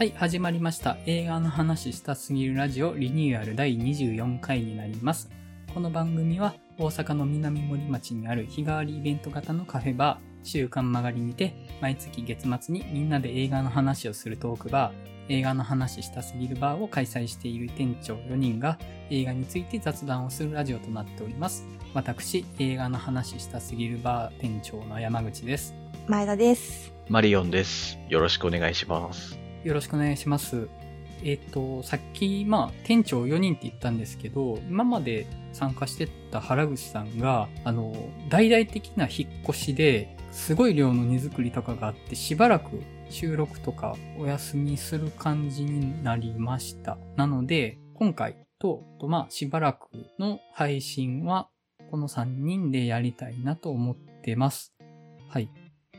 はい、始まりました。映画の話したすぎるラジオリニューアル第24回になります。この番組は大阪の南森町にある日替わりイベント型のカフェバー、週刊曲がりにて、毎月月末にみんなで映画の話をするトークバー、映画の話したすぎるバーを開催している店長4人が映画について雑談をするラジオとなっております。私、映画の話したすぎるバー店長の山口です。前田です。マリオンです。よろしくお願いします。よろしくお願いします。えっ、と、さっき、まあ、店長4人って言ったんですけど、今まで参加してた原口さんが、あの、大々的な引っ越しで、すごい量の荷造りとかがあって、しばらく収録とかお休みする感じになりました。なので、今回と、とまあ、しばらくの配信は、この3人でやりたいなと思ってます。はい。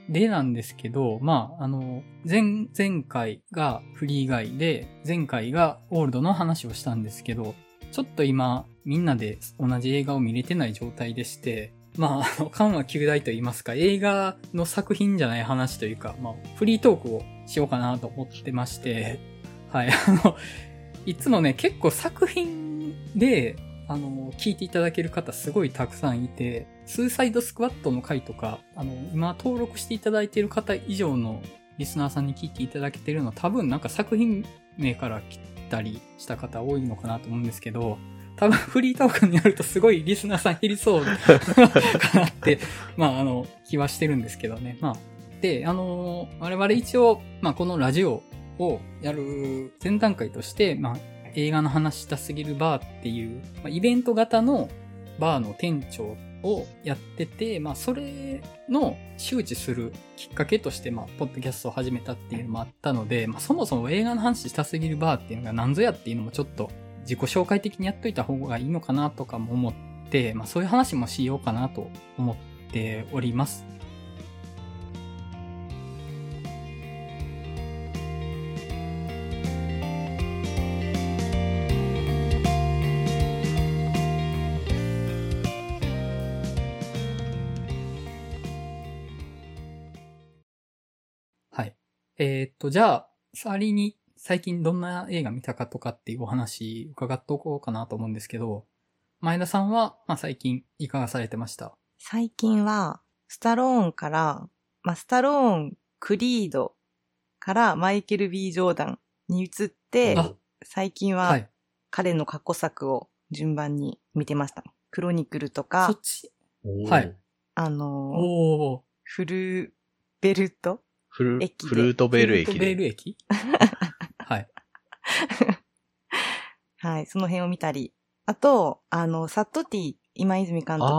でなんですけど、まあ、あの、前、前回がフリー外で、前回がオールドの話をしたんですけど、ちょっと今、みんなで同じ映画を見れてない状態でして、まあ、あの、緩和旧大と言いますか、映画の作品じゃない話というか、まあ、フリートークをしようかなと思ってまして、はい、あの、いつもね、結構作品で、あの、聞いていただける方すごいたくさんいて、スーサイドスクワットの回とか、あの、今登録していただいている方以上のリスナーさんに聞いていただけてるのは多分なんか作品名から来たりした方多いのかなと思うんですけど、多分フリートークになるとすごいリスナーさん減りそうかなって、まああの、気はしてるんですけどね。まあ、で、あの、我々一応、まあこのラジオをやる前段階として、まあ映画の話したすぎるバーっていう、まあ、イベント型のバーの店長をやってて、まあ、それの周知するきっかけとして、まあ、ポッドキャストを始めたっていうのもあったので、まあ、そもそも映画の話したすぎるバーっていうのが何ぞやっていうのもちょっと自己紹介的にやっといた方がいいのかなとかも思って、まあ、そういう話もしようかなと思っております。えーっと、じゃあ、仮に最近どんな映画見たかとかっていうお話伺っておこうかなと思うんですけど、前田さんは、まあ、最近いかがされてました？最近は、スタローンから、まあ、スタローン、クリードからマイケル・ B・ ジョーダンに移って、あ最近ははい。彼の過去作を順番に見てました。クロニクルとかそっ、ち、はい。あのー。フルベルトフル駅でフルートベールフルートベー駅で。ル駅？はい。はい、その辺を見たり。あと、あの、サットティ、今泉監督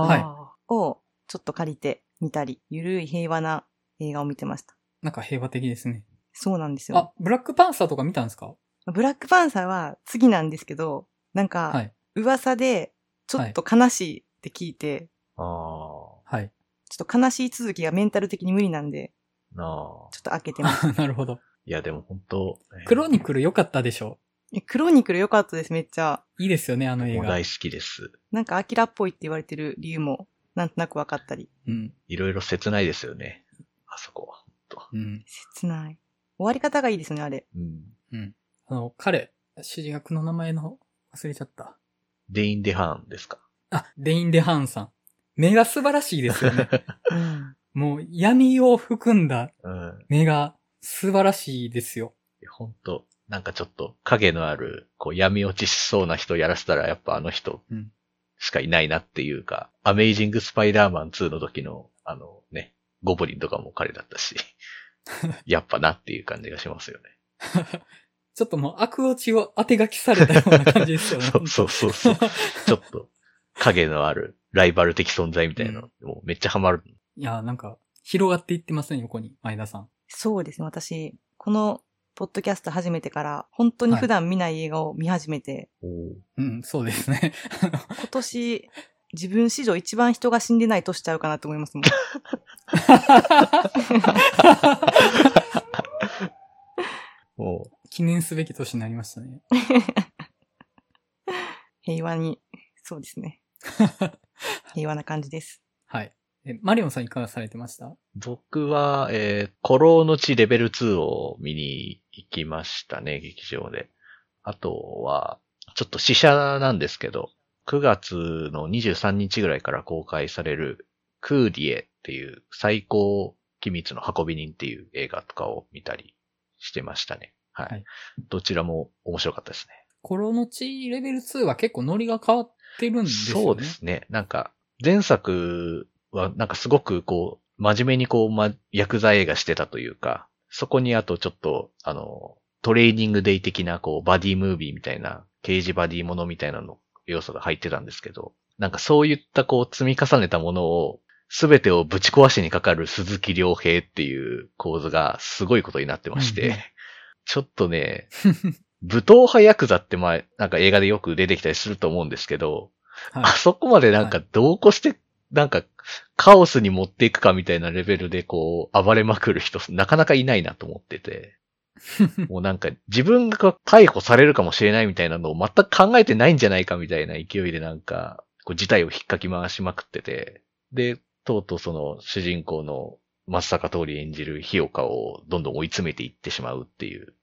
をちょっと借りて見たり、ゆるい平和な映画を見てました。なんか平和的ですね。そうなんですよ。あ、ブラックパンサーとか見たんですか？ブラックパンサーは次なんですけど、なんか、はい。噂で、ちょっと悲しいって聞いて、あはい。ちょっと悲しい続きがメンタル的に無理なんで、ーなあ。ちょっと開けてます。なるほど。いや、でも本当、ねクロニクル良かったでしょ？えクロニクル良かったです、めっちゃ。いいですよね、あの映画大。好きです。なんかアキラっぽいって言われてる理由も、なんとなく分かったり。うん。いろいろ切ないですよね。あそこは。ほんとうん。切ない。終わり方がいいですね、あれ。うん。うん。あの、彼、主役の名前の忘れちゃった。デイン・デハーンですか？あ、デイン・デハンさん。目が素晴らしいですよね。うん。もう闇を含んだうん。目が素晴らしいですよ。本当なんかちょっと影のある、こう闇落ちしそうな人やらせたらやっぱあの人うん。しかいないなっていうか、アメイジング・スパイダーマン2の時の、あのね、ゴブリンとかも彼だったし、やっぱなっていう感じがしますよね。ちょっともう悪落ちを当て書きされたような感じですよね。そうそうそうそう。ちょっと影のあるライバル的存在みたいなの、もうめっちゃハマる。いや、なんか、広がっていってますね、横に、前田さん。そうですね、私、この、ポッドキャスト始めてから、本当に普段見ない映画を見始めて、うん、そうですね。今年、自分史上一番人が死んでない年ちゃうかなと思いますもん。も記念すべき年になりましたね。平和に、そうですね。平和な感じです。はい。え、マリオンさんいかがされてました？僕は、えー、古老の地レベル2を見に行きましたね、劇場で。あとは、ちょっと試写なんですけど、9月の23日ぐらいから公開される、クーディエっていう最高機密の運び人っていう映画とかを見たりしてましたね。はい。はいどちらも面白かったですね。コロの地レベル2は結構ノリが変わってるんですよね。そうですね。なんか、前作はなんかすごくこう、真面目にこう、ま、ヤクザ映画してたというか、そこにあとちょっと、あの、トレーニングデイ的なこう、バディムービーみたいな、刑事バディものみたいなの、要素が入ってたんですけど、なんかそういったこう、積み重ねたものを、すべてをぶち壊しにかかる鈴木良平っていう構図がすごいことになってまして、ちょっとね、武闘派ヤクザって前、なんか映画でよく出てきたりすると思うんですけど、はい。あそこまでなんか同行して、なんかカオスに持っていくかみたいなレベルでこう暴れまくる人なかなかいないなと思ってて。もうなんか自分が逮捕されるかもしれないみたいなのを全く考えてないんじゃないかみたいな勢いでなんか、こう事態を引っかき回しまくってて。で、とうとうその主人公の松坂通り演じる日岡をどんどん追い詰めていってしまうっていう。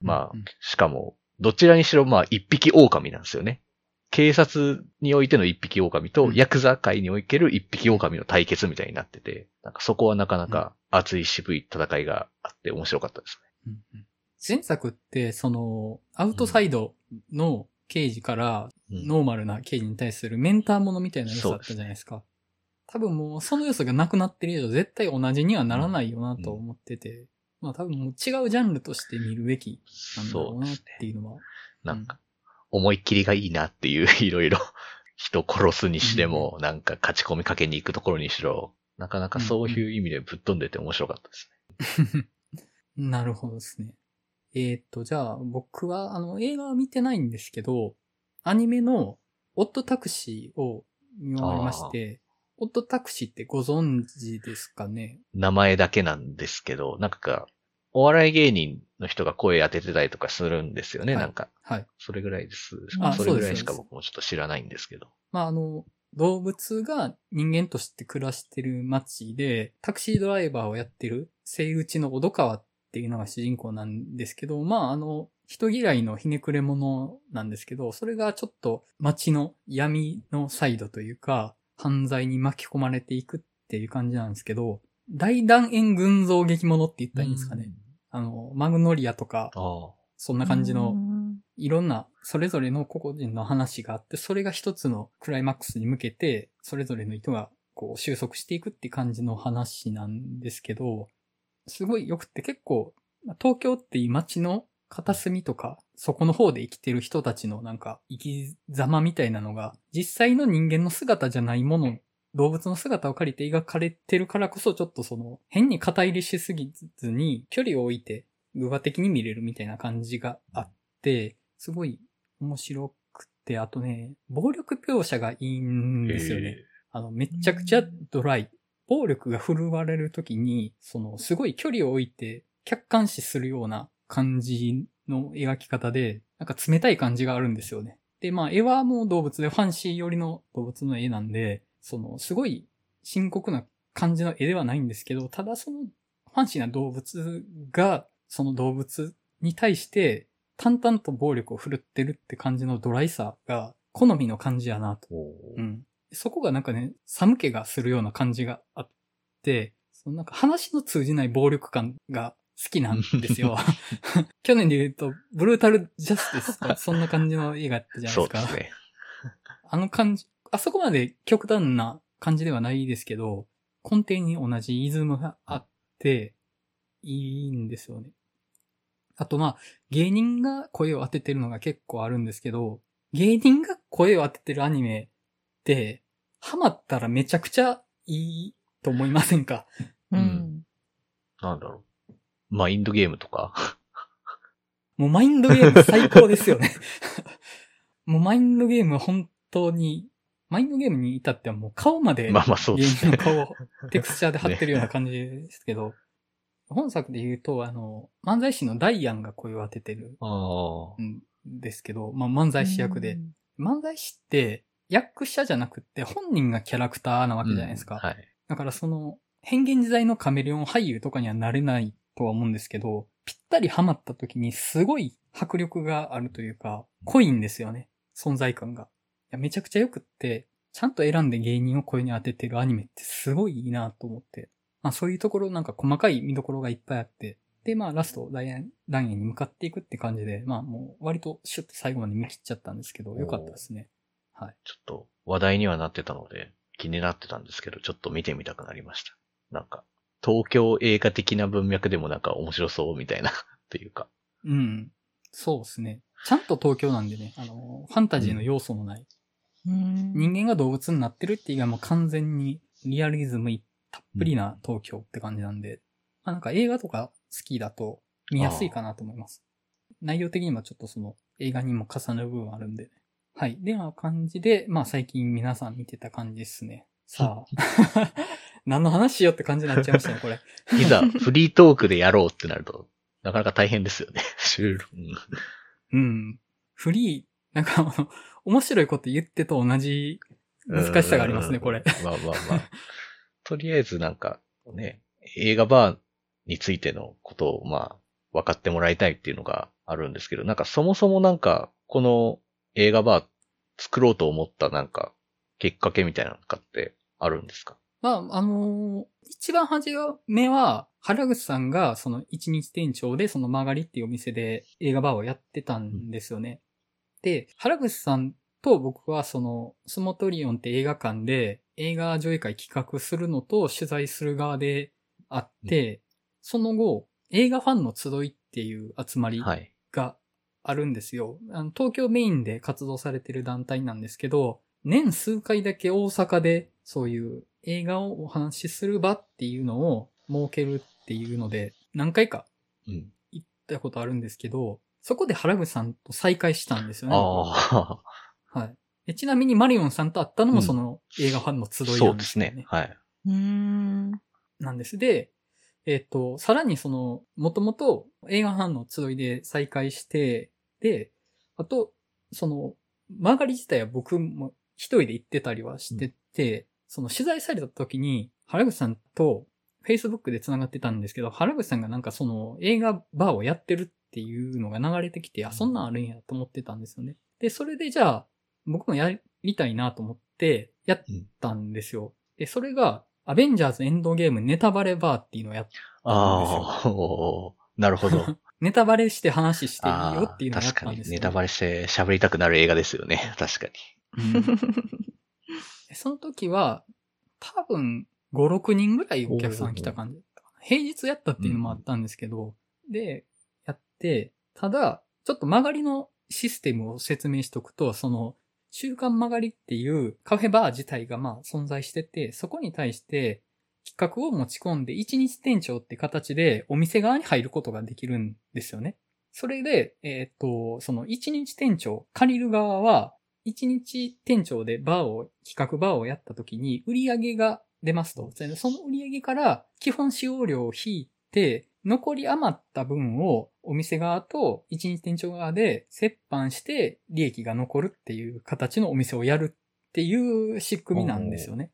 まあしかも、どちらにしろまあ一匹狼なんですよね。警察においての一匹狼と、うん。ヤクザ界における一匹狼の対決みたいになってて、なんかそこはなかなか熱い渋い戦いがあって面白かったですうんうん前作って、その、アウトサイドの刑事から、ノーマルな刑事に対するメンターものみたいな要素だったじゃないですか。多分もうその要素がなくなってる以上絶対同じにはならないよなと思ってて、まあ多分もう違うジャンルとして見るべきなんだろそううなっ。ていうのは。なんか、思いっきりがいいなっていう、いろいろ、人殺すにしても、なんか勝ち込みかけに行くところにしろ、なかなかそういう意味でぶっ飛んでて面白かったですね。なるほどですね。えーっと、じゃあ僕はあの映画は見てないんですけど、アニメのオットタクシーを見終わりまして、オットタクシーってご存知ですかね？名前だけなんですけど、なんか、お笑い芸人の人が声当ててたりとかするんですよね、はいなんか。はい。それぐらいです。あそれぐらいしか僕もちょっと知らないんですけど。まあ、あの、動物が人間として暮らしてる街で、タクシードライバーをやってる、生内の小戸川っていうのが主人公なんですけど、まあ、あの、人嫌いのひねくれ者なんですけど、それがちょっと街の闇のサイドというか、犯罪に巻き込まれていくっていう感じなんですけど、大団円群像劇物って言ったらいいんですかね。あの、マグノリアとか。そんな感じのうんいろんな、それぞれの個々人の話があって、それが一つのクライマックスに向けて、それぞれの人がこう収束していくって感じの話なんですけど、すごい良くって結構、東京っていう街の片隅とか、そこの方で生きてる人たちのなんか生き様みたいなのが、実際の人間の姿じゃないもの、動物の姿を借りて描かれてるからこそ、ちょっとその、変に肩入れしすぎずに、距離を置いて、偶話的に見れるみたいな感じがあって、すごい面白くて、あとね、暴力描写がいいんですよね。あの、めちゃくちゃドライ。暴力が振るわれるときに、その、すごい距離を置いて、客観視するような感じの描き方で、なんか冷たい感じがあるんですよね。で、まあ、絵はもう動物で、ファンシー寄りの動物の絵なんで、その、すごい深刻な感じの絵ではないんですけど、ただその、ファンシーな動物が、その動物に対して、淡々と暴力を振るってるって感じのドライさが、好みの感じやなと。うん。そこがなんかね、寒気がするような感じがあって、そのなんか話の通じない暴力感が好きなんですよ。去年で言うと、ブルータルジャスティスとか、そんな感じの映画やったじゃないですか。そうですね。あの感じ、あそこまで極端な感じではないですけど、根底に同じイズムがあって、いいんですよね。あとまあ、芸人が声を当ててるのが結構あるんですけど、芸人が声を当ててるアニメって、ハマったらめちゃくちゃいいと思いませんか？うん。なんだろう。マインドゲームとか？もうマインドゲーム最高ですよね。もうマインドゲームは本当に、マインドゲームに至ってはもう顔までまあまあそうですね顔をテクスチャーで貼ってるような感じですけど、本作で言うと、あの、漫才師のダイアンが声を当ててる。んですけど、まあ漫才師役で、漫才師って役者じゃなくって本人がキャラクターなわけじゃないですか。はい。だからその、変幻自在のカメレオン俳優とかにはなれないとは思うんですけど、ぴったりハマった時にすごい迫力があるというか、濃いんですよね。存在感が。いやめちゃくちゃ良くって、ちゃんと選んで芸人を声に当ててるアニメってすごいいいなと思って。まあそういうところなんか細かい見どころがいっぱいあって、でまあラスト、ダイアン、ダイアンに向かっていくって感じで、まあもう割とシュッと最後まで見切っちゃったんですけど、良かったですね。はい。ちょっと話題にはなってたので気になってたんですけど、ちょっと見てみたくなりました。なんか、東京映画的な文脈でもなんか面白そうみたいな っていうか。うん。そうですね。ちゃんと東京なんでね、あの、ファンタジーの要素のない、うん人間が動物になってるっていうのはもう完全にリアリズムたっぷりな東京って感じなんで、まあなんか映画とか好きだと見やすいかなと思います。内容的にもちょっとその映画にも重なる部分あるんでね。はい。では感じで、まあ最近皆さん見てた感じですね。さあ、何の話しようって感じになっちゃいましたね、これ。いざフリートークでやろうってなると、なかなか大変ですよね。うん。フリー、なんかあの、面白いこと言ってと同じ難しさがありますね、これ。まあまあまあ。とりあえずなんか、ね、映画バーについてのことを、まあ、分かってもらいたいっていうのがあるんですけど、なんかそもそもなんか、この映画バー作ろうと思ったなんか、きっかけみたいなのかってあるんですか？まあ、あのー一番初めは、原口さんが、その一日店長で、その曲がりっていうお店で映画バーをやってたんですよね。で、原口さんと僕は、その、スモトリオンって映画館で映画上映会企画するのと取材する側であって、その後、映画ファンの集いっていう集まりはい。があるんですよ。あの東京メインで活動されてる団体なんですけど、年数回だけ大阪でそういう映画をお話しする場っていうのを設けるっていうので、何回かうん。行ったことあるんですけど、そこで原口さんと再会したんですよね。ああ、はいで。ちなみにマリオンさんと会ったのもうんその映画ファンの集いそうんですすなでよね。ね。はい。うーん。なんです。で、えっ、と、さらにその、もともと映画ファンの集いで再開して、で、あと、その、曲がり自体は僕も一人で行ってたりはしてて、その取材された時に、原口さんと Facebook で繋がってたんですけど、原口さんがなんかその映画バーをやってるっていうのが流れてきて、あ、そんなんあるんやと思ってたんですよね。で、それでじゃあ、僕もやりたいなと思って、やったんですよ。で、それが、アベンジャーズエンドゲームネタバレバーっていうのをやっああ、おーなるほど。ネタバレして話していいよあっていうのをやっ確かにたんですよ、ネタバレして喋りたくなる映画ですよね。確かに。うんでその時は、多分、5、6人ぐらいお客さん来た感じ。平日やったっていうのもあったんですけど、で、やって、ただ、ちょっと曲がりのシステムを説明しとくと、その、週刊曲がりっていうカフェバー自体がまあ存在してて、そこに対して企画を持ち込んで一日店長って形でお店側に入ることができるんですよね。それで、えっ、と、その一日店長、借りる側は、一日店長でバーを、企画バーをやった時に売り上げが出ますと。その売り上げから基本使用料を引いて、残り余った分をお店側と一日店長側で折半して利益が残るっていう形のお店をやるっていう仕組みなんですよね。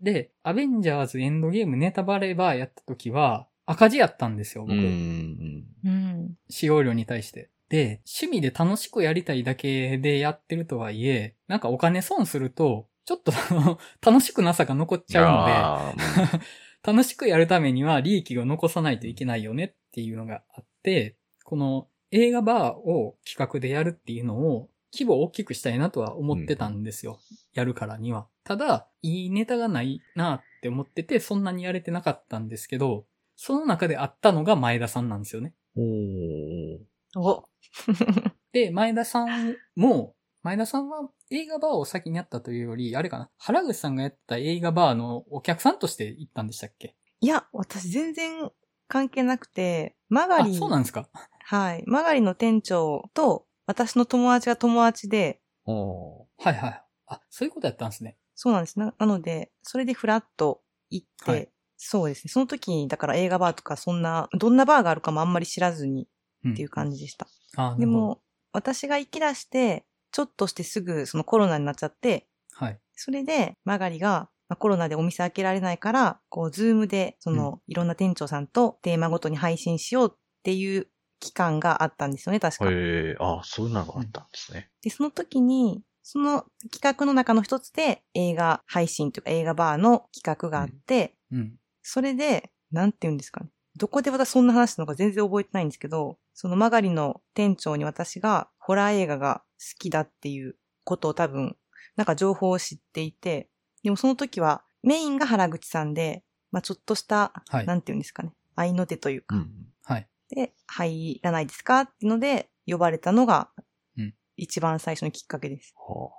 で、アベンジャーズエンドゲームネタバレバーやった時は赤字やったんですよ、う僕。使用料に対して。で、趣味で楽しくやりたいだけでやってるとはいえ、なんかお金損すると、ちょっと楽しくなさが残っちゃうので、楽しくやるためには利益を残さないといけないよねっていうのがあって、この映画バーを企画でやるっていうのを規模を大きくしたいなとは思ってたんですよ。やるからには。ただ、いいネタがないなって思ってて、そんなにやれてなかったんですけど、その中であったのが前田さんなんですよね。おーお。で、前田さんも、前田さんは映画バーを先にやったというより、あれかな、原口さんがやった映画バーのお客さんとして行ったんでしたっけ？いや、私全然関係なくて、マガあ、リ、そうなんですか？はい。マガリの店長と私の友達が友達で、おはいはい。あ、そういうことやったんですね。そうなんです。ななので、それでフラッと行って、はいそうですね。その時に、だから映画バーとかそんな、どんなバーがあるかもあんまり知らずにうんっていう感じでした。あで、も、私が行き出して、ちょっとしてすぐそのコロナになっちゃって、はい。それで、マガリが、まあ、コロナでお店開けられないから、こう、ズームで、その、いろんな店長さんとテーマごとに配信しようっていう期間があったんですよね、確か。へえ、ああ、そういうのがあったんですね。で、その時に、その企画の中の一つで映画配信というか映画バーの企画があって、うん。それで、なんて言うんですかね。どこで私そんな話したのか全然覚えてないんですけど、そのマガリの店長に私がホラー映画が好きだっていうことを多分、なんか情報を知っていて、でもその時はメインが原口さんで、まあちょっとした、はいなんて言うんですかね。愛の手というか、うん。はい。で、入らないですかっていうので、呼ばれたのがうん、一番最初のきっかけです。は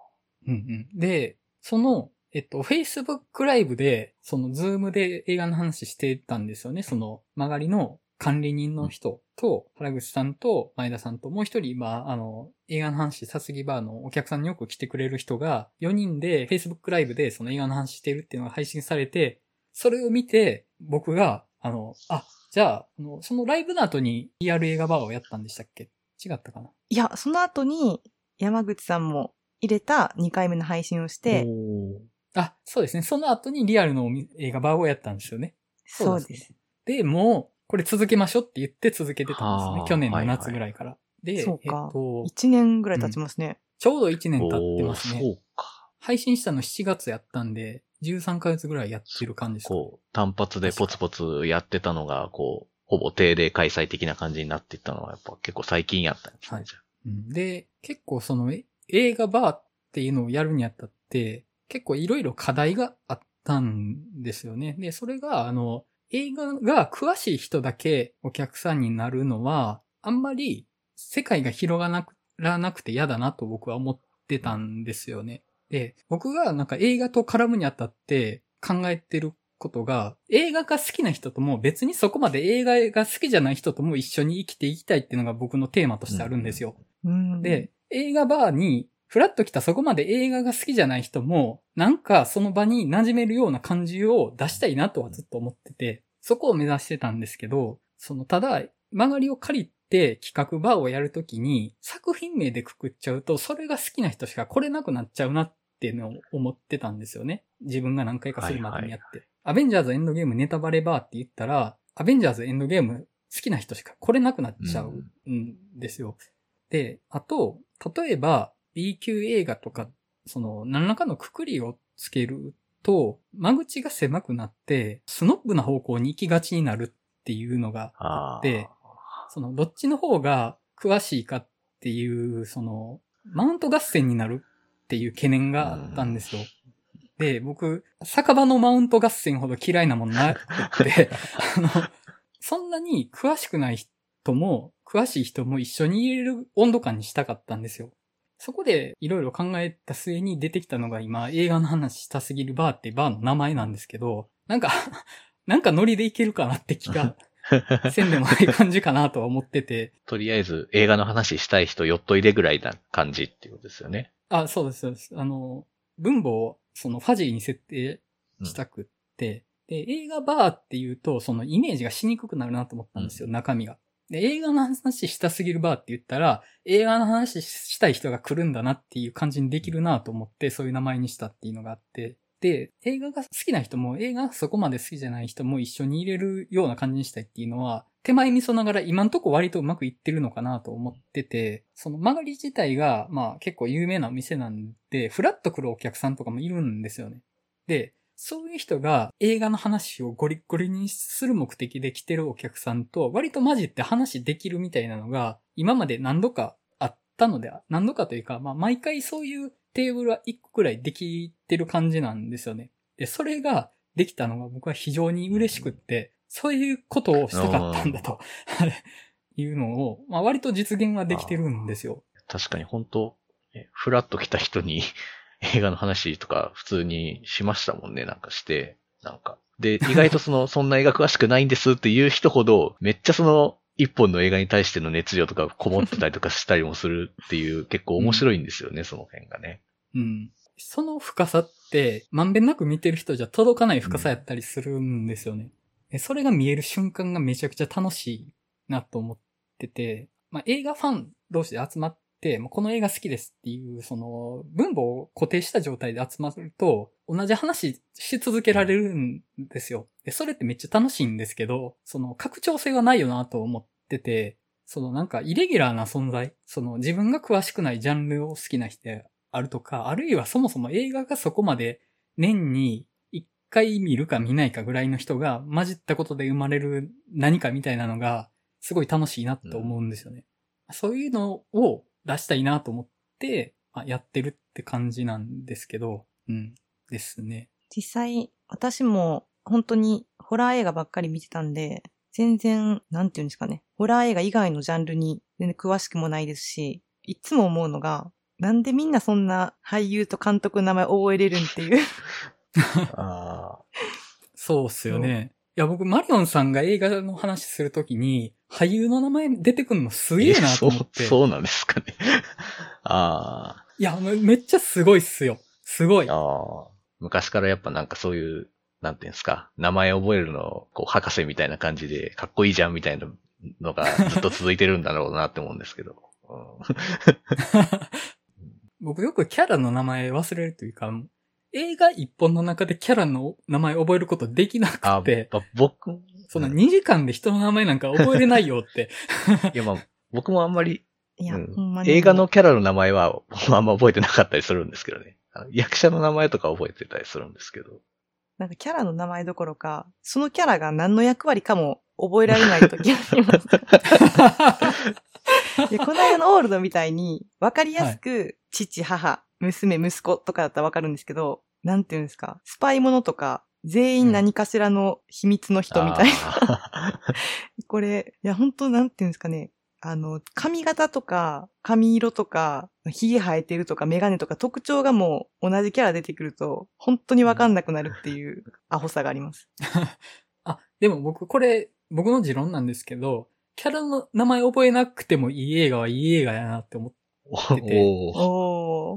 うんうん。で、その、えっと、Facebook ライブで、その、ズームで映画の話してたんですよね。その、マガリの管理人の人と、原口さんと前田さんと、もう一人、今、あの、映画の話したすぎバーのお客さんによく来てくれる人が、4人で Facebook ライブでその映画の話してるっていうのが配信されて、それを見て、僕が、あの、あ、じゃあ、あのそのライブの後に ER 映画バーをやったんでしたっけ？違ったかな？いや、その後に山口さんも入れた2回目の配信をしあ。て、あ、そうですね。その後にリアルの映画バーをやったんですよね。そうだです。で、もう、これ続けましょうって言って続けてたんです。ね去年の夏ぐらいから。で、そうかえっと、1年ぐらい経ちますね。ちょうど1年経ってますね。そうか。配信したの7月やったんで、13ヶ月ぐらいやってる感じですか。こう、単発でポツポツやってたのが、こう、ほぼ定例開催的な感じになっていったのは、やっぱ結構最近やったんですね。はいじゃあうんで、結構そのえ映画バーっていうのをやるにあたって、結構いろいろ課題があったんですよね。で、それが、あの、映画が詳しい人だけお客さんになるのは、あんまり世界が広がらなくて嫌だなと僕は思ってたんですよね。で、僕がなんか映画と絡むにあたって考えてることが、映画が好きな人とも別にそこまで映画が好きじゃない人とも一緒に生きていきたいっていうのが僕のテーマとしてあるんですよ。うん。で、映画バーに、フラッと来たそこまで映画が好きじゃない人も、なんかその場に馴染めるような感じを出したいなとはずっと思ってて、そこを目指してたんですけど、その、ただ、曲がりを借りて企画バーをやるときに、作品名でくくっちゃうと、それが好きな人しか来れなくなっちゃうなっていうのを思ってたんですよね。自分が何回かするまでにやって。アベンジャーズエンドゲームネタバレバーって言ったら、アベンジャーズエンドゲーム好きな人しか来れなくなっちゃうんですよ。で、あと、例えば B 級映画とか、その何らかのくくりをつけると、間口が狭くなって、スノップな方向に行きがちになるっていうのがあーでその、どっちの方が詳しいかっていう、その、マウント合戦になるっていう懸念があったんですよ。で、僕、酒場のマウント合戦ほど嫌いなもんなくて、あの、そんなに詳しくない人も、詳しい人も一緒に入れる温度感にしたかったんですよ。そこでいろいろ考えた末に出てきたのが今映画の話したすぎるバーってバーの名前なんですけど、なんか、なんかノリでいけるかなって気が せんでもない感じかなとは思ってて。とりあえず映画の話したい人よっといでぐらいな感じっていうことですよね。あ、そうです、そうです。あの、分母をそのファジーに設定したくって、で、映画バーっていうと、そのイメージがしにくくなるなと思ったんですよ、中身が。で、映画の話したすぎるバーって言ったら、映画の話したい人が来るんだなっていう感じにできるなと思って、そういう名前にしたっていうのがあって、で、映画が好きな人も映画そこまで好きじゃない人も一緒に入れるような感じにしたいっていうのは、手前味噌ながら今んとこ割とうまくいってるのかなと思ってて、その曲がり自体が、まあ結構有名な店なんで、フラッと来るお客さんとかもいるんですよね。で、そういう人が映画の話をゴリゴリにする目的で来てるお客さんと割と混じって話できるみたいなのが今まで何度かあったので、何度かというか、まあ毎回そういうテーブルは一個くらいできてる感じなんですよね。で、それができたのが僕は非常に嬉しくって、そういうことをしたかったんだと いうのを、まあ割と実現はできてるんですよ。確かに本当フラッと来た人に映画の話とか普通にしましたもんね、なんかして。なんか。で、意外とその、そんな映画詳しくないんですっていう人ほど、めっちゃその、一本の映画に対しての熱量とかこもってたりとかしたりもするっていう、結構面白いんですよね、その辺がね。うん。その深さって、まんべんなく見てる人じゃ届かない深さやったりするんですよね。でそれが見える瞬間がめちゃくちゃ楽しいなと思ってて、まあ、映画ファン同士で集まって、この映画好きですっていう、その、分母を固定した状態で集まると、同じ話し続けられるんですよ。で、それってめっちゃ楽しいんですけど、その、拡張性はないよなと思ってて、そのなんか、イレギュラーな存在、その、自分が詳しくないジャンルを好きな人であるとか、あるいはそもそも映画がそこまで年に一回見るか見ないかぐらいの人が混じったことで生まれる何かみたいなのが、すごい楽しいなって思うんですよね。うん、そういうのを出したいなと思って、まあ、やってるって感じなんですけど、うん、ですね。実際、私も本当にホラー映画ばっかり見てたんで、全然、なんていうんですかね。ホラー映画以外のジャンルに全然詳しくもないですし、いつも思うのが、なんでみんなそんな俳優と監督の名前覚えれるんっていうあ そうっすよね。いや、僕、マリオンさんが映画の話するときに、俳優の名前出てくるのすげえなと思って。そう、そうなんですかね。ああ。いや、めっちゃすごいっすよ。すごい。ああ。昔からやっぱなんかそういう、なんていうんですか、名前覚えるの、こう、博士みたいな感じで、かっこいいじゃんみたいなのがずっと続いてるんだろうなって思うんですけど。僕よくキャラの名前忘れるというか、映画一本の中でキャラの名前覚えることできなくて。あ、僕そんな2時間で人の名前なんか覚えれないよって。いや、まあ、僕もあんまり、いや、うん、映画のキャラの名前はあんま覚えてなかったりするんですけどね。役者の名前とか覚えてたりするんですけど。なんかキャラの名前どころか、そのキャラが何の役割かも覚えられない時があります。でこの間のオールドみたいに、わかりやすく、父、母、娘、息子とかだったらわかるんですけど、なんていうんですか、スパイものとか、全員何かしらの秘密の人みたいな。うん、これ、いや、本当なんていうんですかね。あの、髪型とか、髪色とか、髭生えてるとか、メガネとか特徴がもう同じキャラ出てくると、本当にわかんなくなるっていうアホさがあります。あ、でも僕、これ、僕の持論なんですけど、キャラの名前覚えなくてもいい映画はいい映画やなって思ってて。お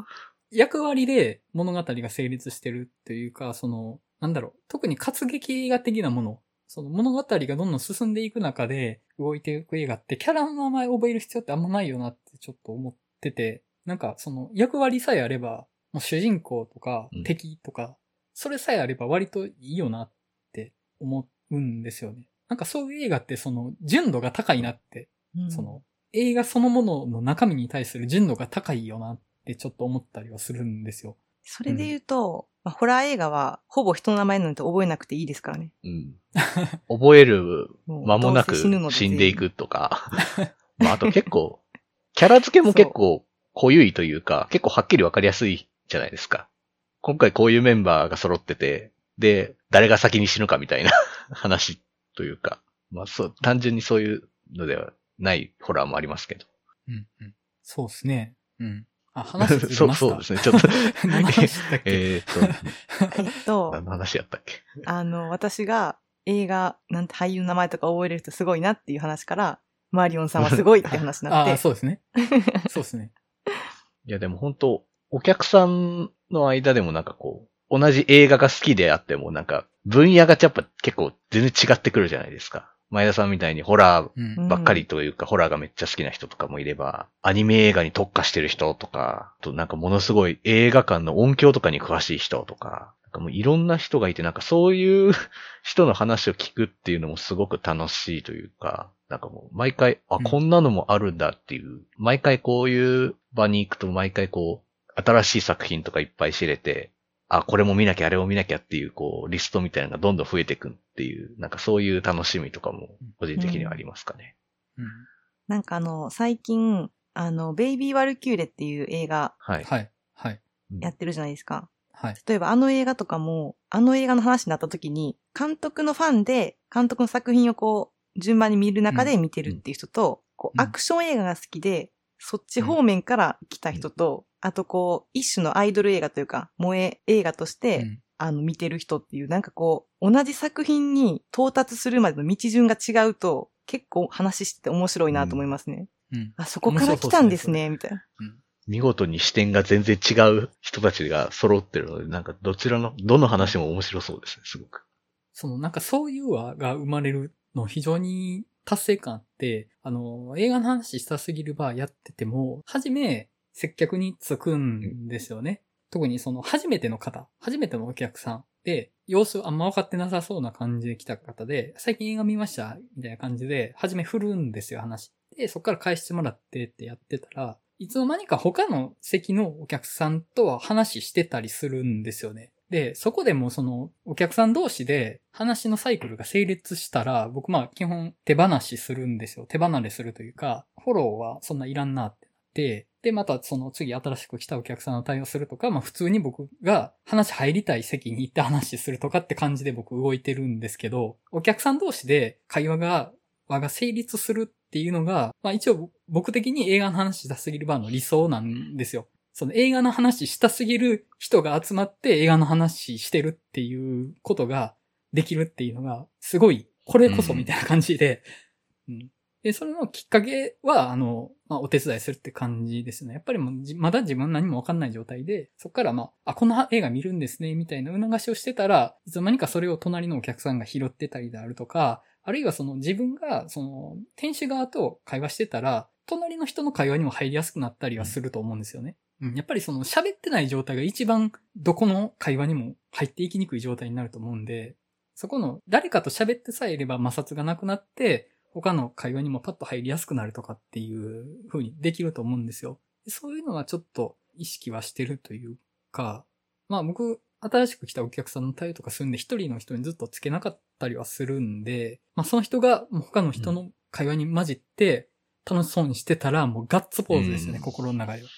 役割で物語が成立してるっていうか、その、なんだろう、特に活劇映画的なもの、その物語がどんどん進んでいく中で動いていく映画ってキャラの名前覚える必要ってあんまないよなってちょっと思ってて、なんかその役割さえあれば、もう主人公とか敵とか、うん、それさえあれば割といいよなって思うんですよね。なんかそういう映画ってその純度が高いなって、うん、その映画そのものの中身に対する純度が高いよなってちょっと思ったりはするんですよ。それで言うと、まあ、ホラー映画はほぼ人の名前なんて覚えなくていいですからね。うん。覚える間もなく死んでいくとか。まあ、あと結構、キャラ付けも結構濃ゆいというか、結構はっきりわかりやすいじゃないですか。今回こういうメンバーが揃ってて、で、誰が先に死ぬかみたいな 話というか、まあそう、単純にそういうのではないホラーもありますけど。うんうん。そうですね。うん。あ、話すそう、そうですね。ちょっと。何の話だっけ？えっと。えっと。何の話やったっけ？あの、私が映画、なんて俳優の名前とか覚えれる人すごいなっていう話から、マリオンさんはすごいって話になって。あそうですね。そうですね。いや、でも本当お客さんの間でもなんかこう、同じ映画が好きであってもなんか、分野がやっぱ結構全然違ってくるじゃないですか。前田さんみたいにホラーばっかりというか、うん、ホラーがめっちゃ好きな人とかもいれば、アニメ映画に特化してる人とか、となんかものすごい映画館の音響とかに詳しい人とか、なんかもういろんな人がいて、なんかそういう人の話を聞くっていうのもすごく楽しいというか、なんかもう毎回、あ、こんなのもあるんだっていう、うん、毎回こういう場に行くと毎回こう、新しい作品とかいっぱい知れて、あ、これも見なきゃ、あれも見なきゃっていう、こう、リストみたいなのがどんどん増えていくっていう、なんかそういう楽しみとかも、個人的にはありますかね。うん。うん、なんかあの、最近、あの、ベイビー・ワルキューレっていう映画。はい。はい。はい。やってるじゃないですか。はい。例えばあの映画とかも、あの映画の話になった時に、監督のファンで、監督の作品をこう、順番に見る中で見てるっていう人と、こう、アクション映画が好きで、そっち方面から来た人と、あとこう、一種のアイドル映画というか、萌え映画として、うん、あの、見てる人っていう、なんかこう、同じ作品に到達するまでの道順が違うと、結構話してて面白いなと思いますね。うん。あ、そこから来たんですね、みたいな。うん見事に視点が全然違う人たちが揃ってるので、なんかどちらの、どの話も面白そうですね、すごく。そのなんかそういう輪が生まれるの非常に達成感あって、あの、映画の話したすぎるバーやってても、はじめ接客につくんですよね。特にその初めての方、初めてのお客さんで、様子あんま分かってなさそうな感じで来た方で、最近映画見ましたみたいな感じで、初め振るんですよ、話。で、そっから返してもらってってやってたら、いつの間にか他の席のお客さんとは話してたりするんですよね。で、そこでもそのお客さん同士で話のサイクルが成立したら、僕まあ基本手放しするんですよ。手離れするというか、フォローはそんないらんなってなって、で、またその次新しく来たお客さんの対応するとか、まあ普通に僕が話入りたい席に行って話するとかって感じで僕動いてるんですけど、お客さん同士で会話が、話が成立するっていうのが、まあ一応僕的に映画の話したすぎるバーの理想なんですよ。その映画の話したすぎる人が集まって映画の話してるっていうことができるっていうのが、すごい、これこそみたいな感じで、うんで、それのきっかけは、あの、まあ、お手伝いするって感じですね。やっぱりもう、まだ自分何もわかんない状態で、そこからまあ、あ、この映画見るんですね、みたいな促しをしてたら、いつの間にかそれを隣のお客さんが拾ってたりであるとか、あるいはその自分が、その、店主側と会話してたら、隣の人の会話にも入りやすくなったりはすると思うんですよね。うん、やっぱりその喋ってない状態が一番どこの会話にも入っていきにくい状態になると思うんで、そこの誰かと喋ってさえいれば摩擦がなくなって、他の会話にもパッと入りやすくなるとかっていう風にできると思うんですよ。でそういうのはちょっと意識はしてるというか、まあ僕、新しく来たお客さんの対応とかするんで、一人の人にずっとつけなかったりはするんで、まあその人が他の人の会話に混じって楽しそうにしてたら、もうガッツポーズですね、うん心の中では。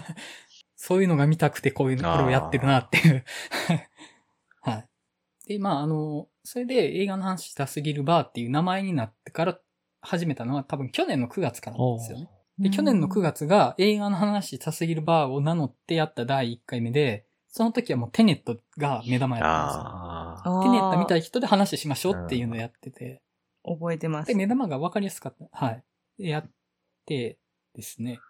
そういうのが見たくてこういうの、これをやってるなっていう。はい。で、まあ、あの、それで映画の話したすぎるバーっていう名前になってから始めたのは多分去年の9月からなんですよね。で、去年の9月が映画の話したすぎるバーを名乗ってやった第1回目で、その時はもうテネットが目玉やったんですよ。テネット見たい人で話しましょうっていうのをやってて、覚えてますで、。目玉が分かりやすかった。はい。でやってですね。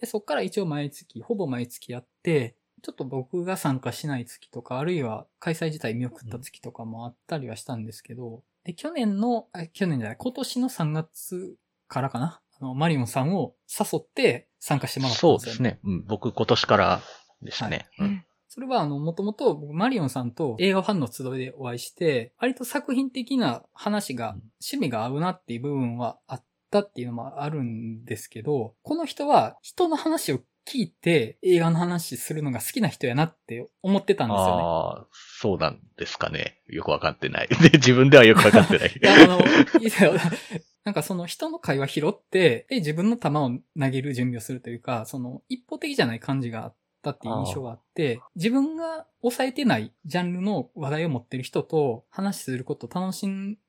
で、そっから一応毎月、ほぼ毎月やって、ちょっと僕が参加しない月とか、あるいは開催自体見送った月とかもあったりはしたんですけど、で、去年の、あ去年じゃない、今年の3月からかな。あの、マリオンさんを誘って参加してもらったんそうですよ、ですね。うん、僕今年からですね。うんそれはあの、もともと僕マリオンさんと映画ファンの集いでお会いして、割と作品的な話が、うん趣味が合うなっていう部分はあったっていうのもあるんですけど、この人は人の話を聞いて映画の話するのが好きな人やなって思ってたんですよね。ああ、そうなんですかね。よくわかってない。で、自分ではよくわかってない。いや、あの、いいですよ。なんかその人の会話拾って、で、自分の球を投げる準備をするというか、その一方的じゃない感じがあったっていう印象があって、自分が抑えてないジャンルの話題を持ってる人と話することを楽し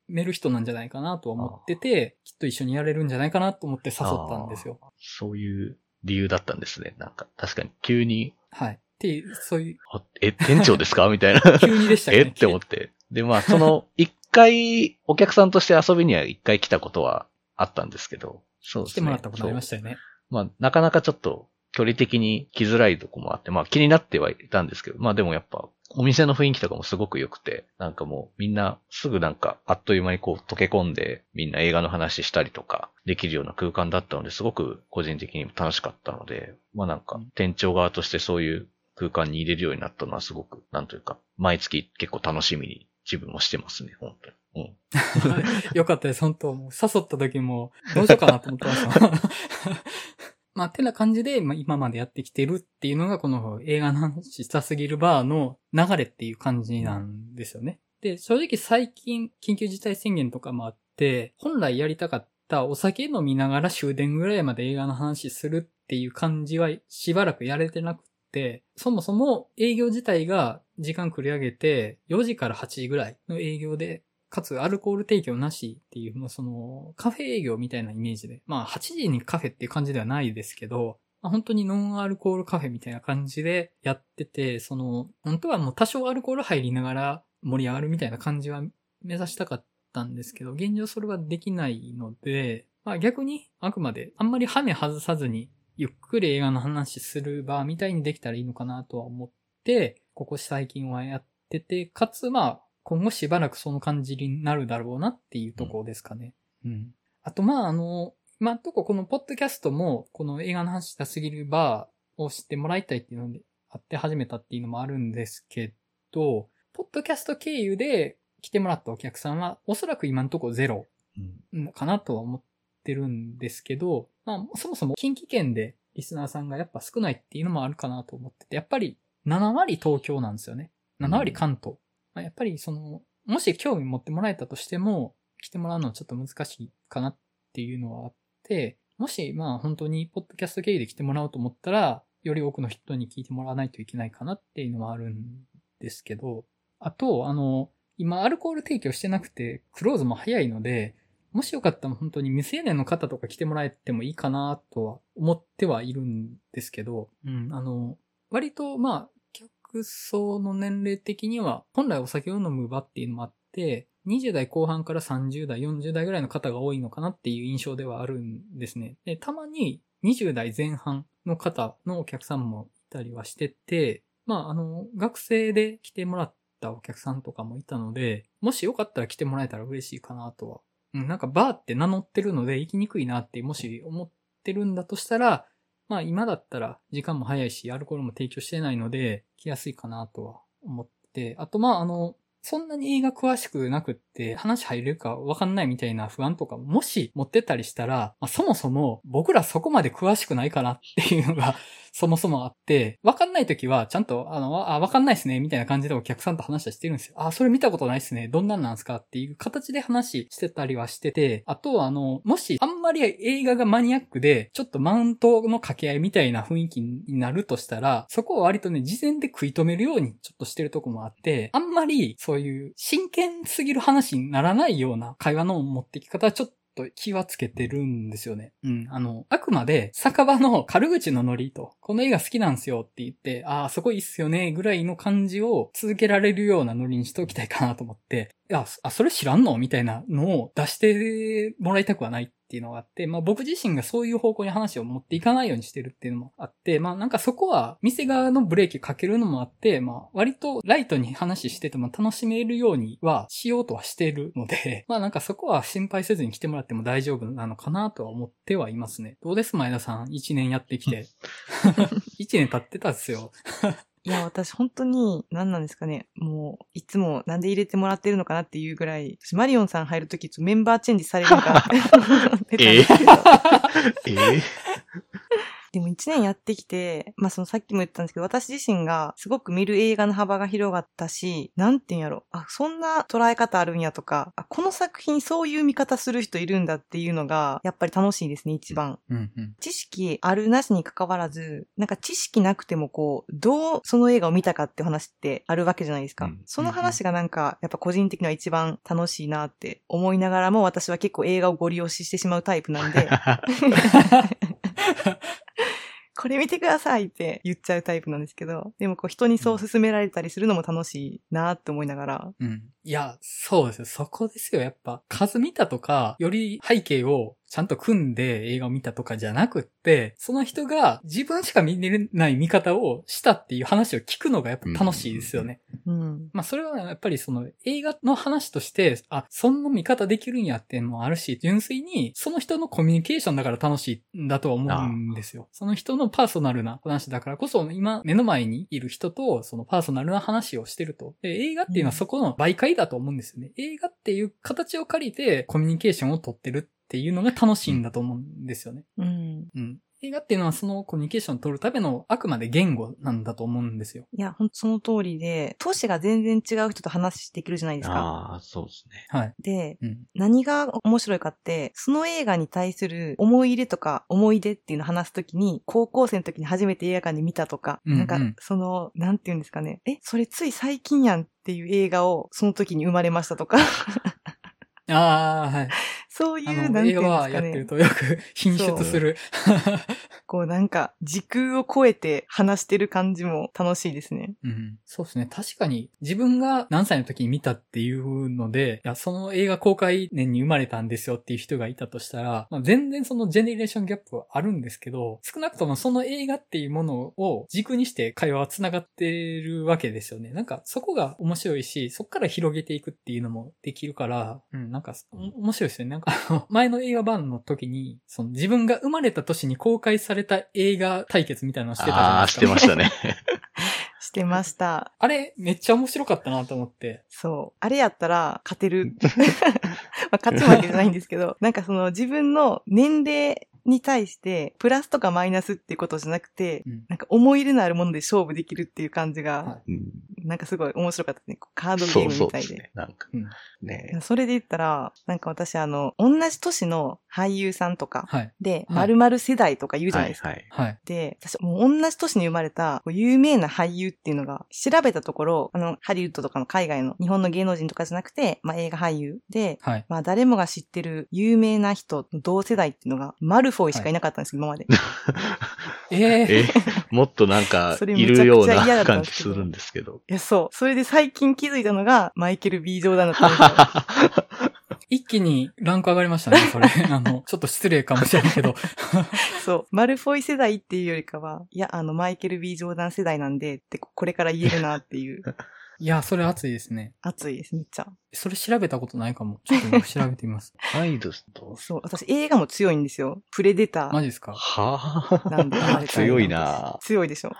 める人なんじゃないかなと思ってて、きっと一緒にやれるんじゃないかなと思って誘ったんですよ。そういう理由だったんですね。なんか、確かに急に、はい。っていう、そういう、あえ、店長ですか？みたいな。急にでした え？ね。って思って。で、まあ、その、一回、お客さんとして遊びには一回来たことはあったんですけど、そうですね。来てもらったことありましたよね。まあ、なかなかちょっと距離的に来づらいとこもあって、まあ気になってはいたんですけど、まあでもやっぱお店の雰囲気とかもすごく良くて、なんかもうみんなすぐなんかあっという間にこう溶け込んでみんな映画の話したりとかできるような空間だったので、すごく個人的にも楽しかったので、まあなんか店長側としてそういう空間に入れるようになったのはすごく、なんというか、毎月結構楽しみに自分もしてますね、本当に。うん。よかったです、本当もう誘った時も、どうしようかなと思ってました。まあ、てな感じで、まあ、今までやってきてるっていうのが、この映画の話したすぎるバーの流れっていう感じなんですよね。で、正直最近、緊急事態宣言とかもあって、本来やりたかったお酒飲みながら終電ぐらいまで映画の話するっていう感じはしばらくやれてなくって、そもそも営業自体が時間繰り上げて、4時から8時ぐらいの営業で、かつアルコール提供なしっていう、そのカフェ営業みたいなイメージで、まあ8時にカフェっていう感じではないですけど、まあ本当にノンアルコールカフェみたいな感じでやってて、その、本当はもう多少アルコール入りながら盛り上がるみたいな感じは目指したかったんですけど、現状それはできないので、まあ逆にあくまであんまりハメ外さずにゆっくり映画の話する場みたいにできたらいいのかなとは思って、ここ最近はやってて、かつまあ今後しばらくその感じになるだろうなっていうところですかね。うん。あと、まあ、あの、今んとここのポッドキャストも、この映画の話したすぎるバーを知ってもらいたいっていうので、あって始めたっていうのもあるんですけど、ポッドキャスト経由で来てもらったお客さんは、おそらく今んとこゼロうんかなとは思ってるんですけど、まあ、そもそも近畿圏でリスナーさんがやっぱ少ないっていうのもあるかなと思ってて、やっぱり7割東京なんですよね。7割関東。まあ、やっぱりその、もし興味持ってもらえたとしても、来てもらうのはちょっと難しいかなっていうのはあって、もしまあ本当にポッドキャスト経由で来てもらおうと思ったら、より多くの人に聞いてもらわないといけないかなっていうのはあるんですけど、あと、あの、今アルコール提供してなくて、クローズも早いので、もしよかったら本当に未成年の方とか来てもらえてもいいかなとは思ってはいるんですけど、うん、あの、割とまあ、客層の年齢的には、本来お酒を飲む場っていうのもあって、20代後半から30代、40代ぐらいの方が多いのかなっていう印象ではあるんですね。で、たまに20代前半の方のお客さんもいたりはしてて、まあ、あの、学生で来てもらったお客さんとかもいたので、もしよかったら来てもらえたら嬉しいかなとは。うん、なんかバーって名乗ってるので行きにくいなってもし思ってるんだとしたら、まあ今だったら時間も早いし、アルコールも提供してないので、来やすいかなとは思って、あとまああの、そんなに映画詳しくなくって話入れるかわかんないみたいな不安とかもし持ってたりしたら、まあ、そもそも僕らそこまで詳しくないかなっていうのがそもそもあって、わかんないときはちゃんとあの、あ、わかんないっすねみたいな感じでお客さんと話したりしてるんですよ。あ、それ見たことないっすね。どんなんなんすかっていう形で話してたりはしてて、あとあの、もしあんまり映画がマニアックで、ちょっとマウントの掛け合いみたいな雰囲気になるとしたら、そこは割とね、事前で食い止めるようにちょっとしてるとこもあって、あんまりそういう真剣すぎる話にならないような会話の持ってき方はちょっとと気はつけてるんですよね。うん。あの、あくまで酒場の軽口のノリと、この映画好きなんすよって言って、ああ、そこいいっすよね、ぐらいの感じを続けられるようなノリにしておきたいかなと思って、いや、あ、それ知らんのみたいなのを出してもらいたくはないっていうのがあって、まあ僕自身がそういう方向に話を持っていかないようにしてるっていうのもあって、まあなんかそこは店側のブレーキかけるのもあって、まあ割とライトに話してても楽しめるようにはしようとはしてるので、まあなんかそこは心配せずに来てもらっても大丈夫なのかなとは思ってはいますね。どうです？前田さん ?1 年やってきて。1年経ってたっすよ。いや、私本当に、何なんですかね。もう、いつもなんで入れてもらってるのかなっていうぐらい、私マリオンさん入るとき、メンバーチェンジされるのかなって思ってたんですけど。ええでも一年やってきて、まあそのさっきも言ったんですけど、私自身がすごく見る映画の幅が広がったし、なんて言うんやろ。あ、そんな捉え方あるんやとか、あ、この作品そういう見方する人いるんだっていうのが、やっぱり楽しいですね、一番。うんうん。知識あるなしに関わらず、なんか知識なくてもこう、どうその映画を見たかって話ってあるわけじゃないですか。うんその話がなんか、やっぱ個人的には一番楽しいなって思いながらも、私は結構映画をご利用ししてしまうタイプなんで、これ見てくださいって言っちゃうタイプなんですけど、でもこう人にそう勧められたりするのも楽しいなって思いながら、うん。いや、そうですよ。そこですよ。やっぱ、数見たとか、より背景をちゃんと組んで映画を見たとかじゃなくって、その人が自分しか見れない見方をしたっていう話を聞くのがやっぱ楽しいですよね。うん。まあそれはやっぱりその映画の話として、あ、そんな見方できるんやっていうのもあるし、純粋にその人のコミュニケーションだから楽しいんだとは思うんですよ。その人のパーソナルな話だからこそ、今目の前にいる人とそのパーソナルな話をしてると。で、映画っていうのはそこの媒介だと思うんですよね。映画っていう形を借りてコミュニケーションを取ってるっていうのが楽しいんだと思うんですよね。うん。うん。映画っていうのはそのコミュニケーションを取るためのあくまで言語なんだと思うんですよ。いや、ほんとその通りで、年が全然違う人と話できるじゃないですか。ああ、そうですね。はい。で、うん。何が面白いかって、その映画に対する思い入れとか思い出っていうのを話すときに、高校生の時に初めて映画館で見たとか、うんうんなんか、その、なんて言うんですかね。え、それつい最近やんっていう映画をその時に生まれましたとか、ああ、はい。そういう、なんて映画言うんですかねはやってる。とよく 品質する。こうなんか時空を超えて話してる感じも楽しいですね。うん。そうですね。確かに自分が何歳の時に見たっていうので、いや、その映画公開年に生まれたんですよっていう人がいたとしたら、まあ、全然そのジェネレーションギャップはあるんですけど、少なくともその映画っていうものを軸にして会話は繋がってるわけですよね。なんかそこが面白いし、そこから広げていくっていうのもできるから、うん、なんか面白いですよね。なんか前の映画版の時に、その自分が生まれた年に公開された映画対決みたいなのをしてたじゃああ、ないですか。してましたね。してました。あれ、めっちゃ面白かったなと思って。そう。あれやったら勝てる。まあ、勝ち負けじゃないんですけど、なんかその自分の年齢に対して、プラスとかマイナスっていうことじゃなくて、うんなんか思い入れのあるもので勝負できるっていう感じが、はうんなんかすごい面白かったね。カードゲーそうムみたいで。そうですね。なんかうんね。それで言ったら、なんか私あの、同じ年の俳優さんとかはい。で、はい〇〇世代とか言うじゃないですか。はいはい。はい。で、私もう同じ年に生まれたこう有名な俳優っていうのが調べたところ、あの、ハリウッドとかの海外の日本の芸能人とかじゃなくて、まあ映画俳優で、はい。まあ誰もが知ってる有名な人の同世代っていうのが、マルフォイしかいなかったんですよ、今まで。ええ え、もっとなんか、それいるようめちゃくちゃ嫌だなったんですけど感じするんですけど。いや、そう。それで最近気づいたのが、マイケル・ B・ ジョーダンだった。一気にランク上がりましたね、それ。あの、ちょっと失礼かもしれないけど。そう。マルフォイ世代っていうよりかは、いや、あの、マイケル・ B・ ジョーダン世代なんで、って、これから言えるなっていう、いや、それ熱いですね。熱いです、めっちゃ。それ調べたことないかも。ちょっと今調べてみます。アイドルと、そう。私、映画も強いんですよ。プレデターマジですか？はなんで生まれた 強いな強いでしょ。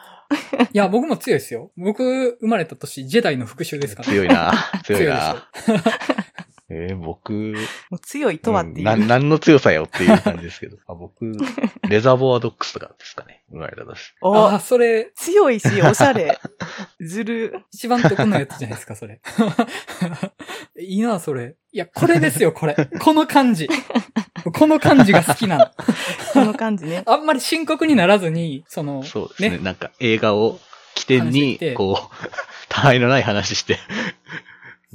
いや、僕も強いですよ。僕、生まれた年、ジェダイの復讐ですから。強いな強い 強いなえー僕、もう強いとはっていう。んな何の強さよっていう感じですけど。あ僕、レザーボアドックスとかですかね。生まれた年。おあ、それ、強いし、おしゃれ。ずる。一番得なやつじゃないですか、それ。いいな、それ。いや、これですよ、これ。この感じ。この感じが好きなの。この感じね。あんまり深刻にならずに、その、そうですね。なんか映画を起点話にこう、たわいのない話して、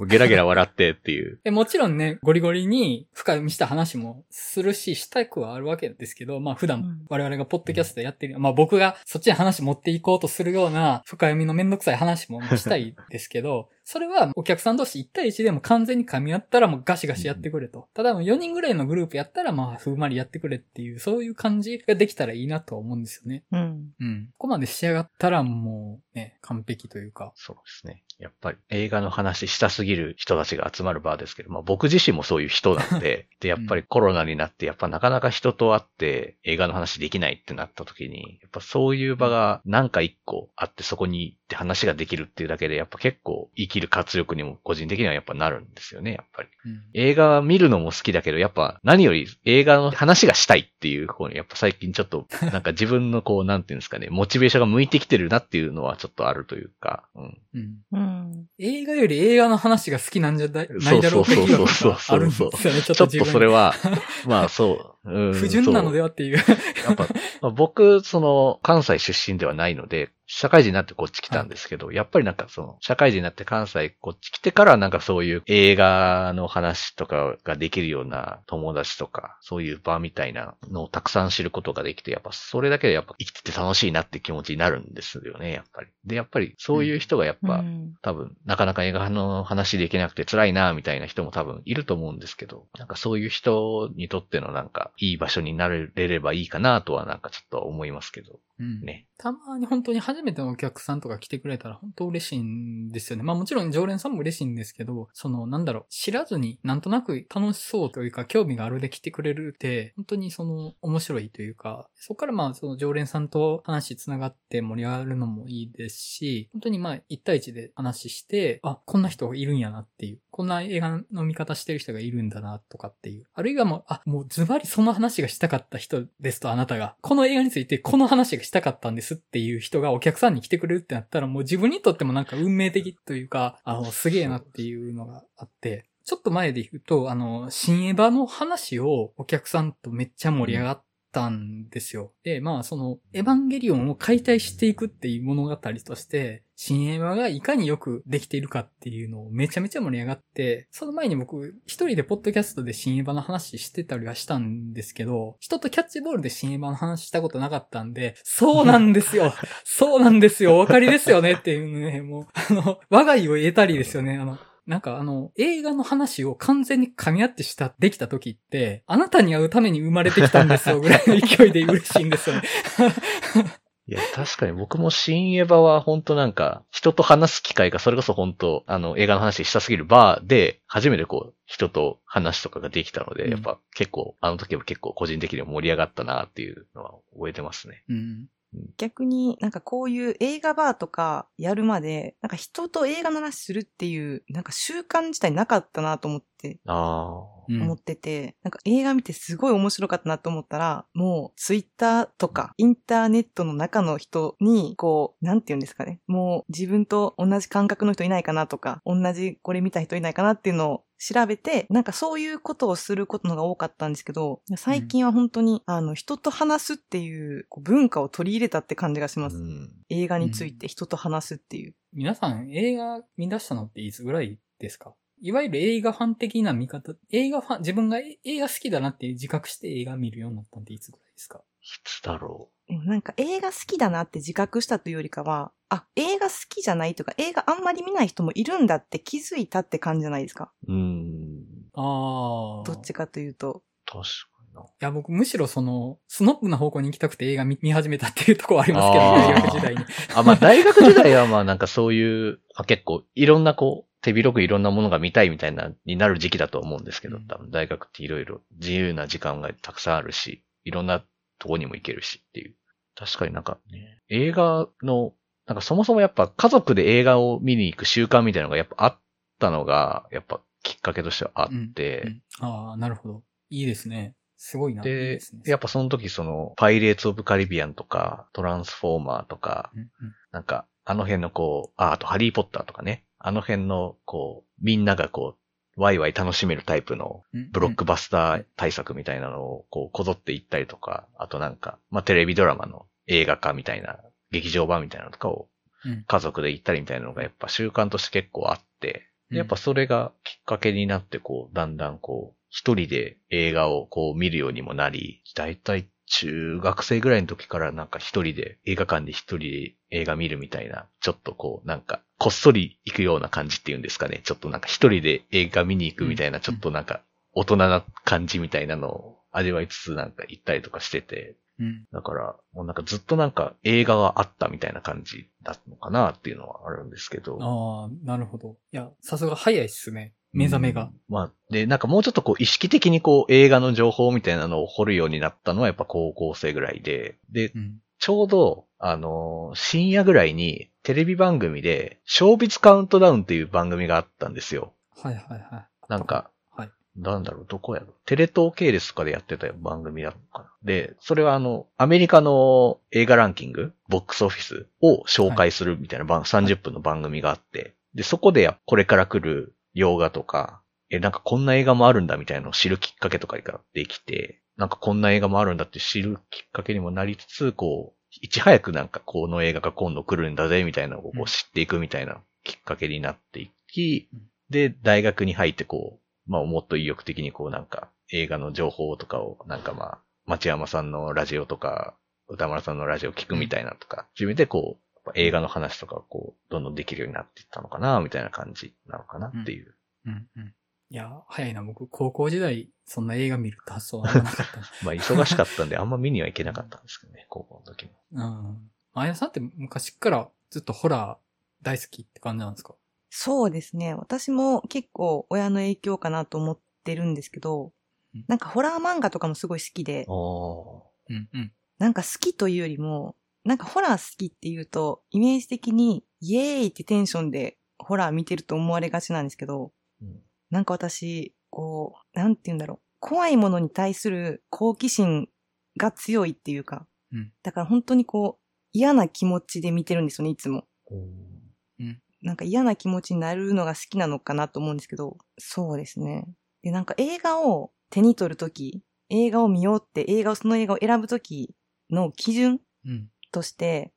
ゲラゲラ笑ってっていう。でもちろんね、ゴリゴリに深読みした話もするし、したくはあるわけですけど、まあ普段うん我々がポッドキャストでやってる、まあ僕がそっちに話持っていこうとするような深読みのめんどくさい話もしたいですけど、それはお客さん同士1対1でも完全に噛み合ったらもうガシガシやってくれと。ただ4人ぐらいのグループやったらまあふんわりやってくれっていう、そういう感じができたらいいなとは思うんですよね。うん。うん。ここまで仕上がったらもうね、完璧というか。そうですね。やっぱり映画の話したすぎる人たちが集まる場ですけど、まあ僕自身もそういう人なので、で、やっぱりコロナになって、やっぱなかなか人と会って映画の話できないってなった時に、やっぱそういう場がなんか一個あってそこに行って話ができるっていうだけで、やっぱ結構生きる活力にも個人的にはやっぱなるんですよね、やっぱり。うん。映画見るのも好きだけど、やっぱ何より映画の話がしたいっていう方に、やっぱ最近ちょっと、なんか自分のこう、なんていうんですかね、モチベーションが向いてきてるなっていうのはちょっとあるというか、うん。うん。うん。映画より映画の話が好きなんじゃない？ないだろうっていうのがあるんですよね。ちょっちょっとそれは、まあそう。うん不純なのでははっていう。やっぱ、まあ僕、その、関西出身ではないので、社会人になってこっち来たんですけど、やっぱりなんかその、社会人になって関西こっち来てからなんかそういう映画の話とかができるような友達とか、そういう場みたいなのをたくさん知ることができて、やっぱそれだけでやっぱ生きてて楽しいなって気持ちになるんですよね、やっぱり。で、やっぱりそういう人がやっぱ、うん多分、なかなか映画の話できなくて辛いな、みたいな人も多分いると思うんですけど、なんかそういう人にとってのなんか、いい場所になれればいいかなとはなんかちょっと思いますけど、うんね。たまに本当に初めてのお客さんとか来てくれたら本当嬉しいんですよね。まあもちろん常連さんも嬉しいんですけど、そのなんだろう、知らずになんとなく楽しそうというか興味があるで来てくれるって、本当にその面白いというか、そこからまあその常連さんと話つながって盛り上がるのもいいですし、本当にまあ一対一で話して、あ、こんな人いるんやなっていう、こんな映画の見方してる人がいるんだなとかっていう。あるいはもう、あ、もうズバリそこの話がしたかった人ですとあなたが、この映画についてこの話がしたかったんですっていう人がお客さんに来てくれるってなったらもう自分にとってもなんか運命的というか、あの、すげえなっていうのがあって、ちょっと前で言うと、あの、新エヴァの話をお客さんとめっちゃ盛り上がったんですよ。で、まあその、エヴァンゲリオンを解体していくっていう物語として、新エヴァがいかによくできているかっていうのをめちゃめちゃ盛り上がって、その前に僕、一人でポッドキャストで新エヴァの話してたりはしたんですけど、人とキャッチボールで新エヴァの話したことなかったんで、そうなんですよ そうなんですよお分かりですよねっていうね、もう、あの、我が家を得たりですよね。あの、なんかあの、映画の話を完全に噛み合ってした、できた時って、あなたに会うために生まれてきたんですよぐらいの勢いで嬉しいんですよね。いや、確かに僕も新エヴァは本当なんか、人と話す機会がそれこそ本当、あの、映画の話したすぎるバーで、初めてこう、人と話とかができたので、うん、やっぱ結構、あの時は結構個人的には盛り上がったなっていうのは覚えてますね。うん。逆になんかこういう映画バーとかやるまで、なんか人と映画の話するっていう、なんか習慣自体なかったなと思って、思ってて、なんか映画見てすごい面白かったなと思ったら、もうツイッターとかインターネットの中の人に、こう、なんて言うんですかね。もう自分と同じ感覚の人いないかなとか、同じこれ見た人いないかなっていうのを調べて、なんかそういうことをすることのが多かったんですけど、最近は本当に、うん、あの、人と話すっていう文化を取り入れたって感じがします。うん、映画について人と話すっていう。皆さん映画見出したのっていつぐらいですか？いわゆる映画ファン的な見方、映画ファン、自分が映画好きだなって自覚して映画見るようになったんでいつぐらいですか？いつだろう。なんか映画好きだなって自覚したというよりかは、あ、映画好きじゃないとか、映画あんまり見ない人もいるんだって気づいたって感じじゃないですか？うん。ああ。どっちかというと。確かにな。いや、僕むしろその、スノップの方向に行きたくて映画見始めたっていうところはありますけど、大学時代に。あ、まあ大学時代はまあなんかそういう、あ結構いろんなこう、手広くいろんなものが見たいみたいな、になる時期だと思うんですけど、多分大学っていろいろ自由な時間がたくさんあるし、いろんなとこにも行けるしっていう。確かになんかね、映画のなんかそもそもやっぱ家族で映画を見に行く習慣みたいなのがやっぱあったのが、やっぱきっかけとしてはあって。うんうん、ああ、なるほど。いいですね。すごいな。で、いいでね、やっぱその時その、パイレーツ・オブ・カリビアンとか、トランスフォーマーとか、うんうん、なんか、あの辺のこう、あ、あとハリー・ポッターとかね、あの辺のこう、みんながこう、ワイワイ楽しめるタイプのブロックバスター対策みたいなのをこうこぞっていったりとか、あとなんか、まあ、テレビドラマの映画化みたいな劇場版みたいなのとかを家族で行ったりみたいなのがやっぱ習慣として結構あって、やっぱそれがきっかけになってこう、だんだんこう、一人で映画をこう見るようにもなり、だいたい中学生ぐらいの時からなんか一人で映画館で一人で映画見るみたいな、ちょっとこうなんかこっそり行くような感じっていうんですかね。ちょっとなんか一人で映画見に行くみたいな、ちょっとなんか大人な感じみたいなのを味わいつつなんか行ったりとかしてて、うん。だから、もうなんかずっとなんか映画があったみたいな感じだったのかなっていうのはあるんですけど。ああ、なるほど。いや、さすが早いっすね。目覚めが。うん、まあ、で、なんかもうちょっとこう意識的にこう映画の情報みたいなのを掘るようになったのはやっぱ高校生ぐらいで、で、うん、ちょうど、あのー、深夜ぐらいにテレビ番組で、小ビツカウントダウンっていう番組があったんですよ。はいはいはい。なんか、なんだろう、どこやろ。テレ東系列とかでやってた番組だったのかな。で、それはあの、アメリカの映画ランキング、ボックスオフィスを紹介するみたいな番、はい、30分の番組があって、で、そこでこれから来る洋画とか、え、なんかこんな映画もあるんだみたいなのを知るきっかけとかができて、なんかこんな映画もあるんだって知るきっかけにもなりつつ、こう、いち早くなんかこの映画が今度来るんだぜみたいなのをこう知っていくみたいなきっかけになっていき、で、大学に入ってこう、まあもっと意欲的にこうなんか映画の情報とかをなんかまあ町山さんのラジオとか歌丸さんのラジオ聞くみたいなとか、自分でこう映画の話とかをこうどんどんできるようになっていったのかなみたいな感じなのかなっていう。うん、うん、うん。いや、早いな。僕、高校時代、そんな映画見るって発想はなかった。まあ、忙しかったんで、あんま見には行けなかったんですけどね、高校の時も。うん。あやさんって昔からずっとホラー大好きって感じなんですか？そうですね。私も結構親の影響かなと思ってるんですけど、なんかホラー漫画とかもすごい好きで、うんうん、なんか好きというよりも、なんかホラー好きっていうと、イメージ的にイエーイってテンションでホラー見てると思われがちなんですけど、うん、なんか私、こう、なんて言うんだろう。怖いものに対する好奇心が強いっていうか、うん、だから本当にこう、嫌な気持ちで見てるんですよね、いつも。なんか嫌な気持ちになるのが好きなのかなと思うんですけど、そうですね。で、なんか映画を手に取るとき、映画を見ようって映画を、その映画を選ぶときの基準うん。として、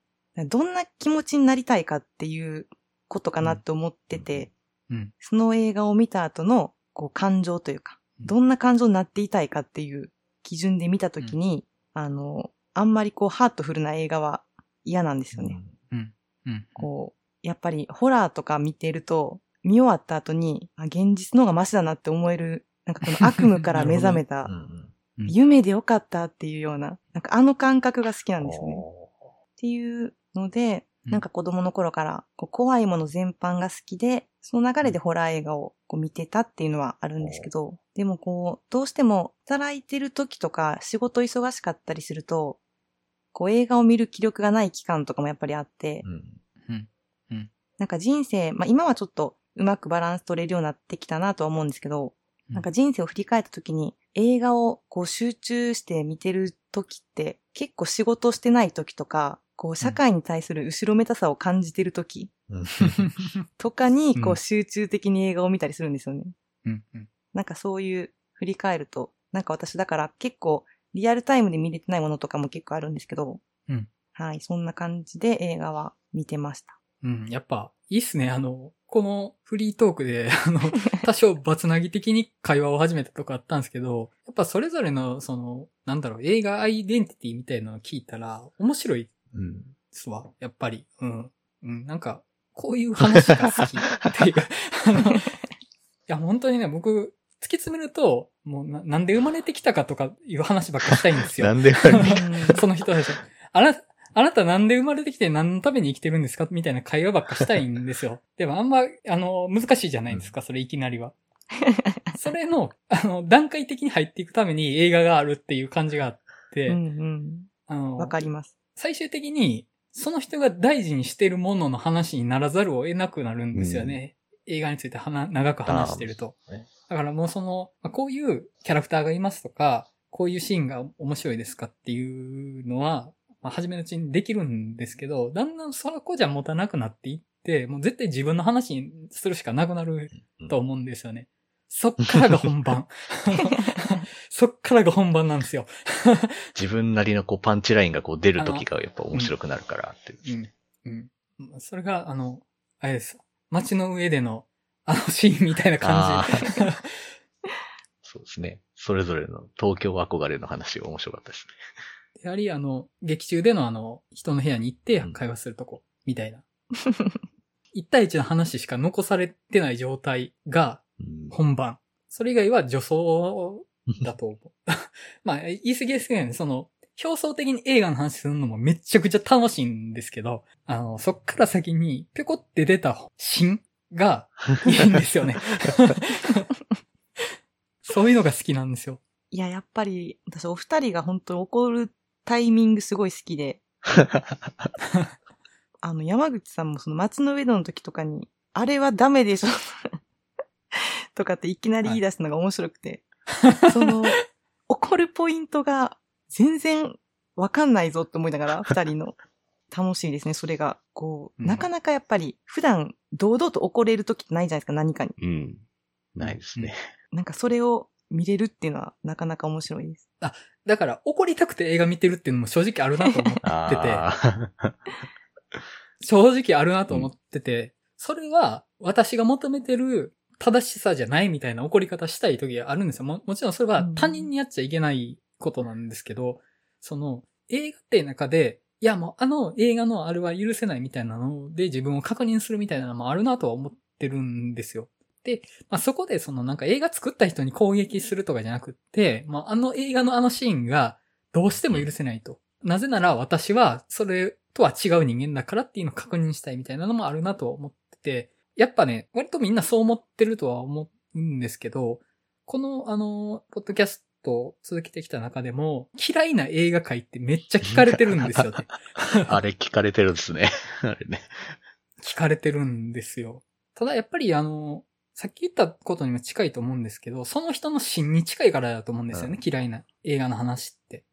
どんな気持ちになりたいかっていうことかなって思ってて、うん。その映画を見た後のこう感情というか、うんどんな感情になっていたいかっていう基準で見たときに、あの、あんまりこうハートフルな映画は嫌なんですよね。うん。こう、やっぱりホラーとか見てると、見終わった後に、あ、現実の方がマシだなって思える、なんかこの悪夢から目覚めた うん、うんうん夢でよかったっていうような、なんかあの感覚が好きなんですよね。おっていうので、うんなんか子供の頃からこう怖いもの全般が好きで、その流れでホラー映画をこう見てたっていうのはあるんですけど、でもこう、どうしても働いてる時とか仕事忙しかったりすると、こう映画を見る気力がない期間とかもやっぱりあって、うん。なんか人生、まあ今はちょっとうまくバランス取れるようになってきたなとは思うんですけど、うん。なんか人生を振り返った時に映画をこう集中して見てる時って結構仕事してない時とか、こう社会に対する後ろめたさを感じてる時うん とかにうんこう集中的に映画を見たりするんですよね。うん。うん。なんかそういう振り返ると、なんか私だから結構リアルタイムで見れてないものとかも結構あるんですけど、うんはい、そんな感じで映画は見てました。うん。やっぱ、いいっすね。あの、このフリートークで、あの、多少バツナギ的に会話を始めたとこあったんですけど、やっぱそれぞれの、その、なんだろう、映画アイデンティティみたいなのを聞いたら、面白いうんですわ。やっぱり。うん。うん。なんか、こういう話が好きっていうか、あの、いや、本当にね、僕、突き詰めると、もうな、なんで生まれてきたかとかいう話ばっかしたいんですよ。なんでその人たち。あな、あなたなんで生まれてきて何のために生きてるんですかみたいな会話ばっかしたいんですよ。でもあんま、あの、難しいじゃないですか、それいきなりは。それの、あの、段階的に入っていくために映画があるっていう感じがあって、うんうん。あの、わかります。最終的に、その人が大事にしてるものの話にならざるを得なくなるんですよね。映画についてはな長く話してると。だからもうその、まあこういうキャラクターがいますとか、こういうシーンが面白いですかっていうのは、まあ、初めのうちにできるんですけど、だんだんそこじゃ持たなくなっていって、もう絶対自分の話にするしかなくなると思うんですよね。そっからが本番。そっからが本番なんですよ。自分なりのこうパンチラインがこう出る時がやっぱ面白くなるからっていう。うん。うん。それが、あの、あれです。街の上での、あのシーンみたいな感じ。そうですね。それぞれの東京憧れの話が面白かったですね。やはり、あの、劇中でのあの、人の部屋に行ってうん会話するとこ、みたいな。一対一の話しか残されてない状態がうん本番。それ以外は女装だと思う。まあ、言い過ぎですけどね、その、表層的に映画の話するのもめちゃくちゃ楽しいんですけど、あの、そっから先にぴょこって出た芯が いいんですよね。そういうのが好きなんですよ。いや、やっぱり、私お二人が本当に怒るタイミングすごい好きで、あの、山口さんもその松の上の時とかに、あれはダメでしょとかっていきなり言い出すのが面白くて、その、怒るポイントが全然わかんないぞって思いながら、二人の。楽しいですね、それが。こう、うんなかなかやっぱり、普段、堂々と怒れる時ってないじゃないですか、何かに。うん。ないですね。なんかそれを見れるっていうのは、なかなか面白いです。だから怒りたくて映画見てるっていうのも正直あるなと思ってて。ああ。正直あるなと思ってて、それは私が求めてる正しさじゃないみたいな怒り方したい時があるんですよ。ももちろんそれは他人にやっちゃいけないことなんですけど、その映画って中で、いやもうあの映画のあれは許せないみたいなので自分を確認するみたいなのもあるなとは思ってるんですよ。で、まあ、そこでそのなんか映画作った人に攻撃するとかじゃなくって、まあ、あの映画のあのシーンがどうしても許せないと。なぜなら私はそれとは違う人間だからっていうのを確認したいみたいなのもあるなとは思ってて、やっぱね、割とみんなそう思ってるとは思うんですけど、このあの、ポッドキャストを続けてきた中でも、嫌いな映画界ってめっちゃ聞かれてるんですよね。あれ聞かれてるんですね。あれね。聞かれてるんですよ。ただやっぱりあの、さっき言ったことにも近いと思うんですけど、その人の芯に近いからだと思うんですよね、うん嫌いな映画の話って。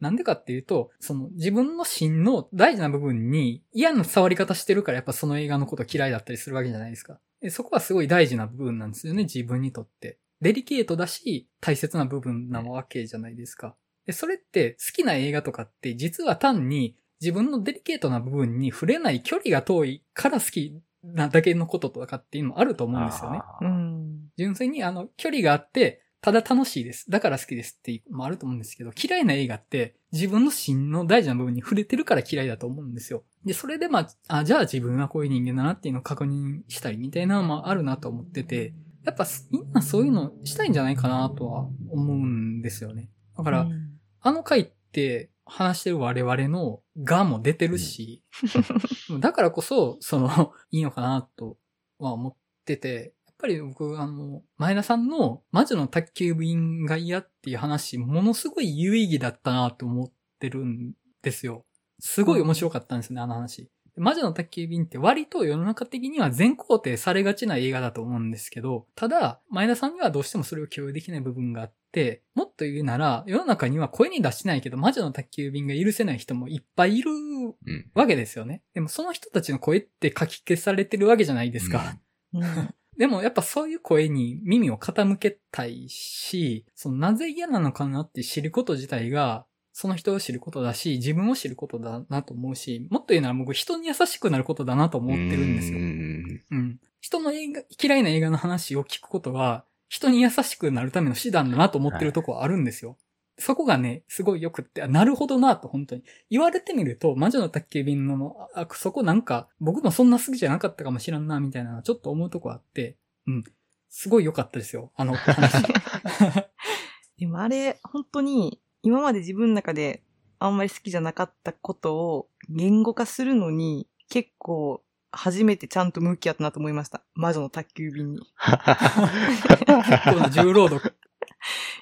なんでかっていうと、その自分の芯の大事な部分に嫌な触り方してるからやっぱその映画のこと嫌いだったりするわけじゃないですか。でそこはすごい大事な部分なんですよね、自分にとって。デリケートだし、大切な部分なわけじゃないですか。で、それって好きな映画とかって実は単に自分のデリケートな部分に触れない距離が遠いから好きなだけのこととかっていうのもあると思うんですよね。純粋にあの、距離があって、ただ楽しいです。だから好きですっていうのもあると思うんですけど、嫌いな映画って自分の芯の大事な部分に触れてるから嫌いだと思うんですよ。で、それでまあ、あ、じゃあ自分はこういう人間だなっていうのを確認したりみたいなのもあるなと思ってて、やっぱみんなそういうのしたいんじゃないかなとは思うんですよね。だから、うんあの回って話してる我々のがも出てるし、だからこそ、その、いいのかなとは思ってて、ぱり僕、あの、前田さんの魔女の宅急便が嫌っていう話、ものすごい有意義だったなと思ってるんですよ。すごい面白かったんですね、あの話。魔女の宅急便って割と世の中的には全肯定されがちな映画だと思うんですけど、ただ、前田さんにはどうしてもそれを共有できない部分があって、もっと言うなら、世の中には声に出してないけど、魔女の宅急便が許せない人もいっぱいいるうん。わけですよね。でもその人たちの声って書き消されてるわけじゃないですか。うんでもやっぱそういう声に耳を傾けたいし、そのなぜ嫌なのかなって知ること自体が、その人を知ることだし、自分を知ることだなと思うし、もっと言うなら僕人に優しくなることだなと思ってるんですよう。んうん。人の映画、嫌いな映画の話を聞くことは、人に優しくなるための手段だなと思ってるとこはあるんですよ。そこがね、すごい良くって、あなるほどなと、本当に。言われてみると、魔女の宅急便の、あ、そこなんか、僕もそんな好きじゃなかったかもしれんな、みたいな、ちょっと思うとこあって、うん。すごい良かったですよ、あの話。でもあれ、本当に、今まで自分の中であんまり好きじゃなかったことを言語化するのに、結構、初めてちゃんと向き合ったなと思いました。魔女の宅急便に。い結構な重労働、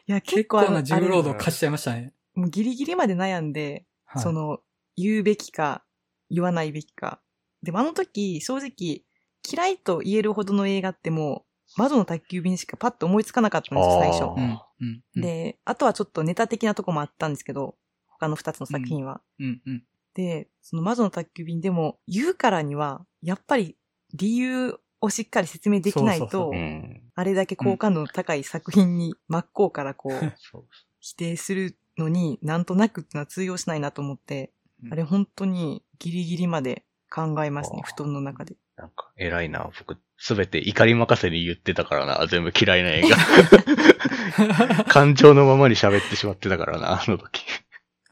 や、結結構あの構な重労働貸しちゃいましたね。もうギリギリまで悩んで、はいその、言うべきか、言わないべきか。でもあの時、正直、嫌いと言えるほどの映画ってもう、魔女の宅急便しかパッと思いつかなかったんですよ、最初。うん、うん。うん、で、あとはちょっとネタ的なとこもあったんですけど、他の二つの作品は。うん、うん。で、その魔女の宅急便でも、言うからには、やっぱり理由をしっかり説明できないとそうそうそう、うん。あれだけ好感度の高い作品に真っ向からこう、否定するのになんとなくってのは通用しないなと思って、うんあれ本当にギリギリまで考えますね布団の中で。なんか、偉いな。僕、すべて怒り任せに言ってたからな。全部嫌いな映画。感情のままに喋ってしまってたからな、あの時。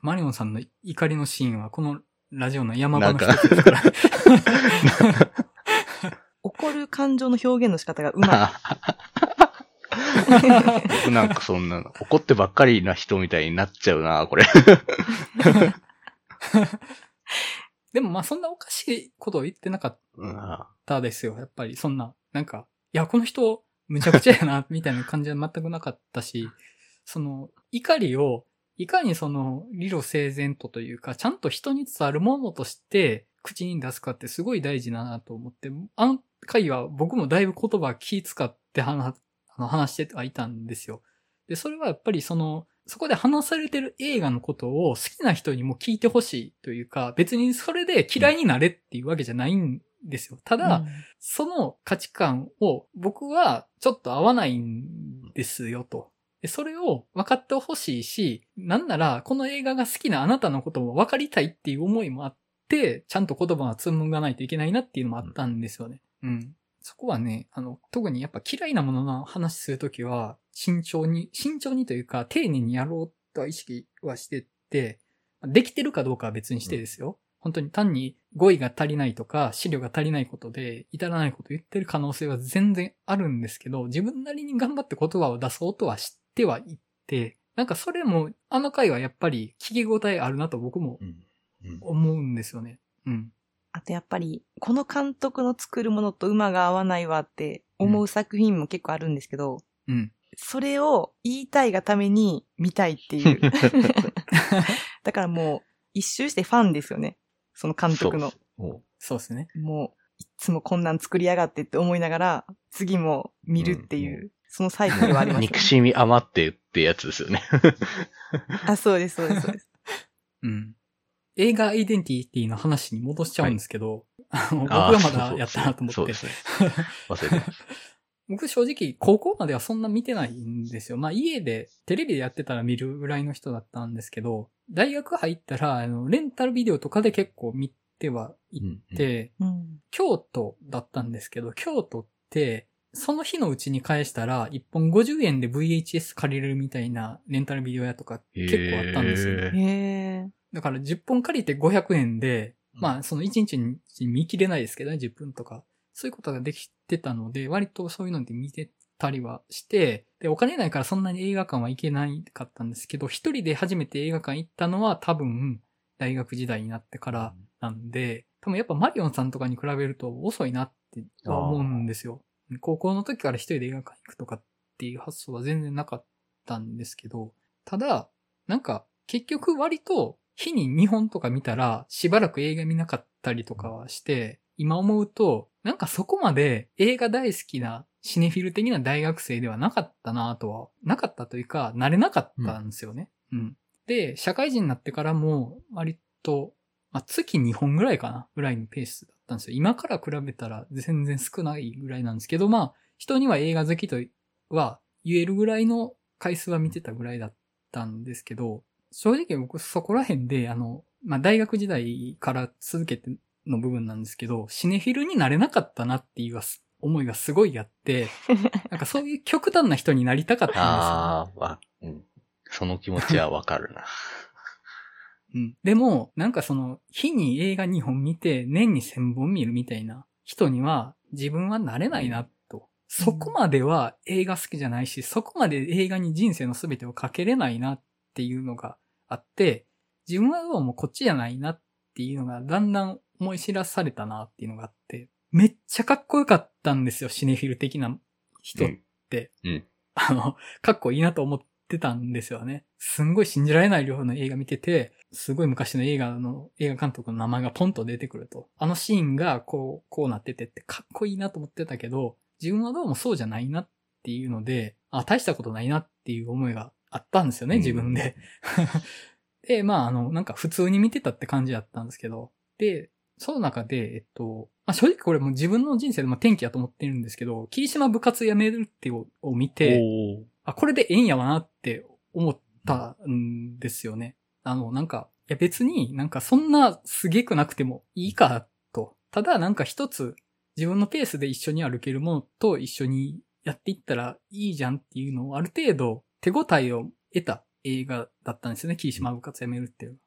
マリオンさんの怒りのシーンは、このラジオの山場のなんか一つですから。怒る感情の表現の仕方がうま僕なんかそんなの、怒ってばっかりな人みたいになっちゃうな、これ。でもまあそんなおかしいことを言ってなかっうんたですよ。やっぱりそんな、なんか、いや、この人、むちゃくちゃやな、みたいな感じは全くなかったし、その、怒りを、いかにその、理路整然とというか、ちゃんと人に伝わるものとして、口に出すかってすごい大事だなと思って、あの回は僕もだいぶ言葉気使って話、あの話してはいたんですよ。で、それはやっぱりその、そこで話されてる映画のことを好きな人にも聞いてほしいというか、別にそれで嫌いになれっていうわけじゃないんですよ。たい。だ、うんその価値観を僕はちょっと合わないんですよと。でそれを分かってほしいし、なんならこの映画が好きなあなたのことも分かりたいっていう思いもあって、ちゃんと言葉は紡がないといけないなっていうのもあったんですよね。うん。そこはね、あの、特にやっぱ嫌いなものの話するときは、慎重に、慎重にというか、丁寧にやろうとは意識はしてって、できてるかどうかは別にしてですよ。本当に単に語彙が足りないとか、資料が足りないことで、至らないこと言ってる可能性は全然あるんですけど、自分なりに頑張って言葉を出そうとは知ってはいって、なんかそれも、あの回はやっぱり聞き応えあるなと僕もうんうん思うんですよね。うん。あとやっぱり、この監督の作るものと馬が合わないわって思う作品も結構あるんですけど、うん。それを言いたいがために見たいっていう。だからもう、一周してファンですよね。その監督の。そうそうですね。もう、いつもこんなん作りやがってって思いながら、次も見るっていう、うんそのサイクルはありますよ憎ね。しみ余ってってやつですよね。あ、そうです、そうです、そうです。うん。映画アイデンティティの話に戻しちゃうんですけど、あの 僕はまだやったなと思って。そうですね。忘れてまし僕正直高校まではそんな見てないんですよ。まあ家でテレビでやってたら見るぐらいの人だったんですけど、大学入ったら、あの、レンタルビデオとかで結構見てはいて、うん。京都だったんですけど、京都って、その日のうちに返したら、1本50円で VHS 借りれるみたいなレンタルビデオ屋とか結構あったんですよ。へー。だから10本借りて500円で、まあその1日に見切れないですけどね、10分とか。そういうことができてたので、割とそういうので見てたりはして、で、お金ないからそんなに映画館は行けないかったんですけど、一人で初めて映画館行ったのは多分、大学時代になってからなんで、多分やっぱマリオンさんとかに比べると遅いなっては思うんですよ。高校の時から一人で映画館行くとかっていう発想は全然なかったんですけど、ただ、なんか結局割と日に2本とか見たらしばらく映画見なかったりとかはして、今思うと、なんかそこまで映画大好きなシネフィル的な大学生ではなかったなとは、なかったというか、慣れなかったんですよね。うん。で、社会人になってからも割と、まあ、月2本ぐらいかなぐらいのペースだったんですよ。今から比べたら全然少ないぐらいなんですけど、まあ、人には映画好きとは言えるぐらいの回数は見てたぐらいだったんですけど、正直僕そこら辺で、あの、まあ、大学時代から続けての部分なんですけど、シネフィルになれなかったなっていう思いがすごいあって、なんかそういう極端な人になりたかったんですよ。ああ、わ、うん。その気持ちはわかるな。うん。でも、なんかその、日に映画2本見て、年に1000本見るみたいな人には、自分はなれないな、と。そこまでは映画好きじゃないし、そこまで映画に人生の全てをかけれないなっていうのがあって、自分はどうもこっちじゃないなっていうのがだんだん思い知らされたなっていうのがあって、めっちゃかっこよかったんですよ、シネフィル的な人って。うんうんあの、かっこいいなと思ってたんですよね。すんごい信じられない量の映画見てて、すごい昔の映画の、映画監督の名前がポンと出てくると。あのシーンがこう、こうなっててってかっこいいなと思ってたけど、自分はどうもそうじゃないなっていうので、あ、大したことないなっていう思いがあったんですよね、うん自分で。で、まあ、あの、なんか普通に見てたって感じだったんですけど、で、その中で、えっと、まあ、正直これも自分の人生でも転機やと思ってるんですけど、霧島部活やめるってをを見て、あ、これでええんやわなって思ったんですよね。あの、なんか、いや別になんかそんなすげくなくてもいいかと。ただなんか一つ自分のペースで一緒に歩けるものと一緒にやっていったらいいじゃんっていうのをある程度手応えを得た映画だったんですよね。霧島部活やめるっていうのは。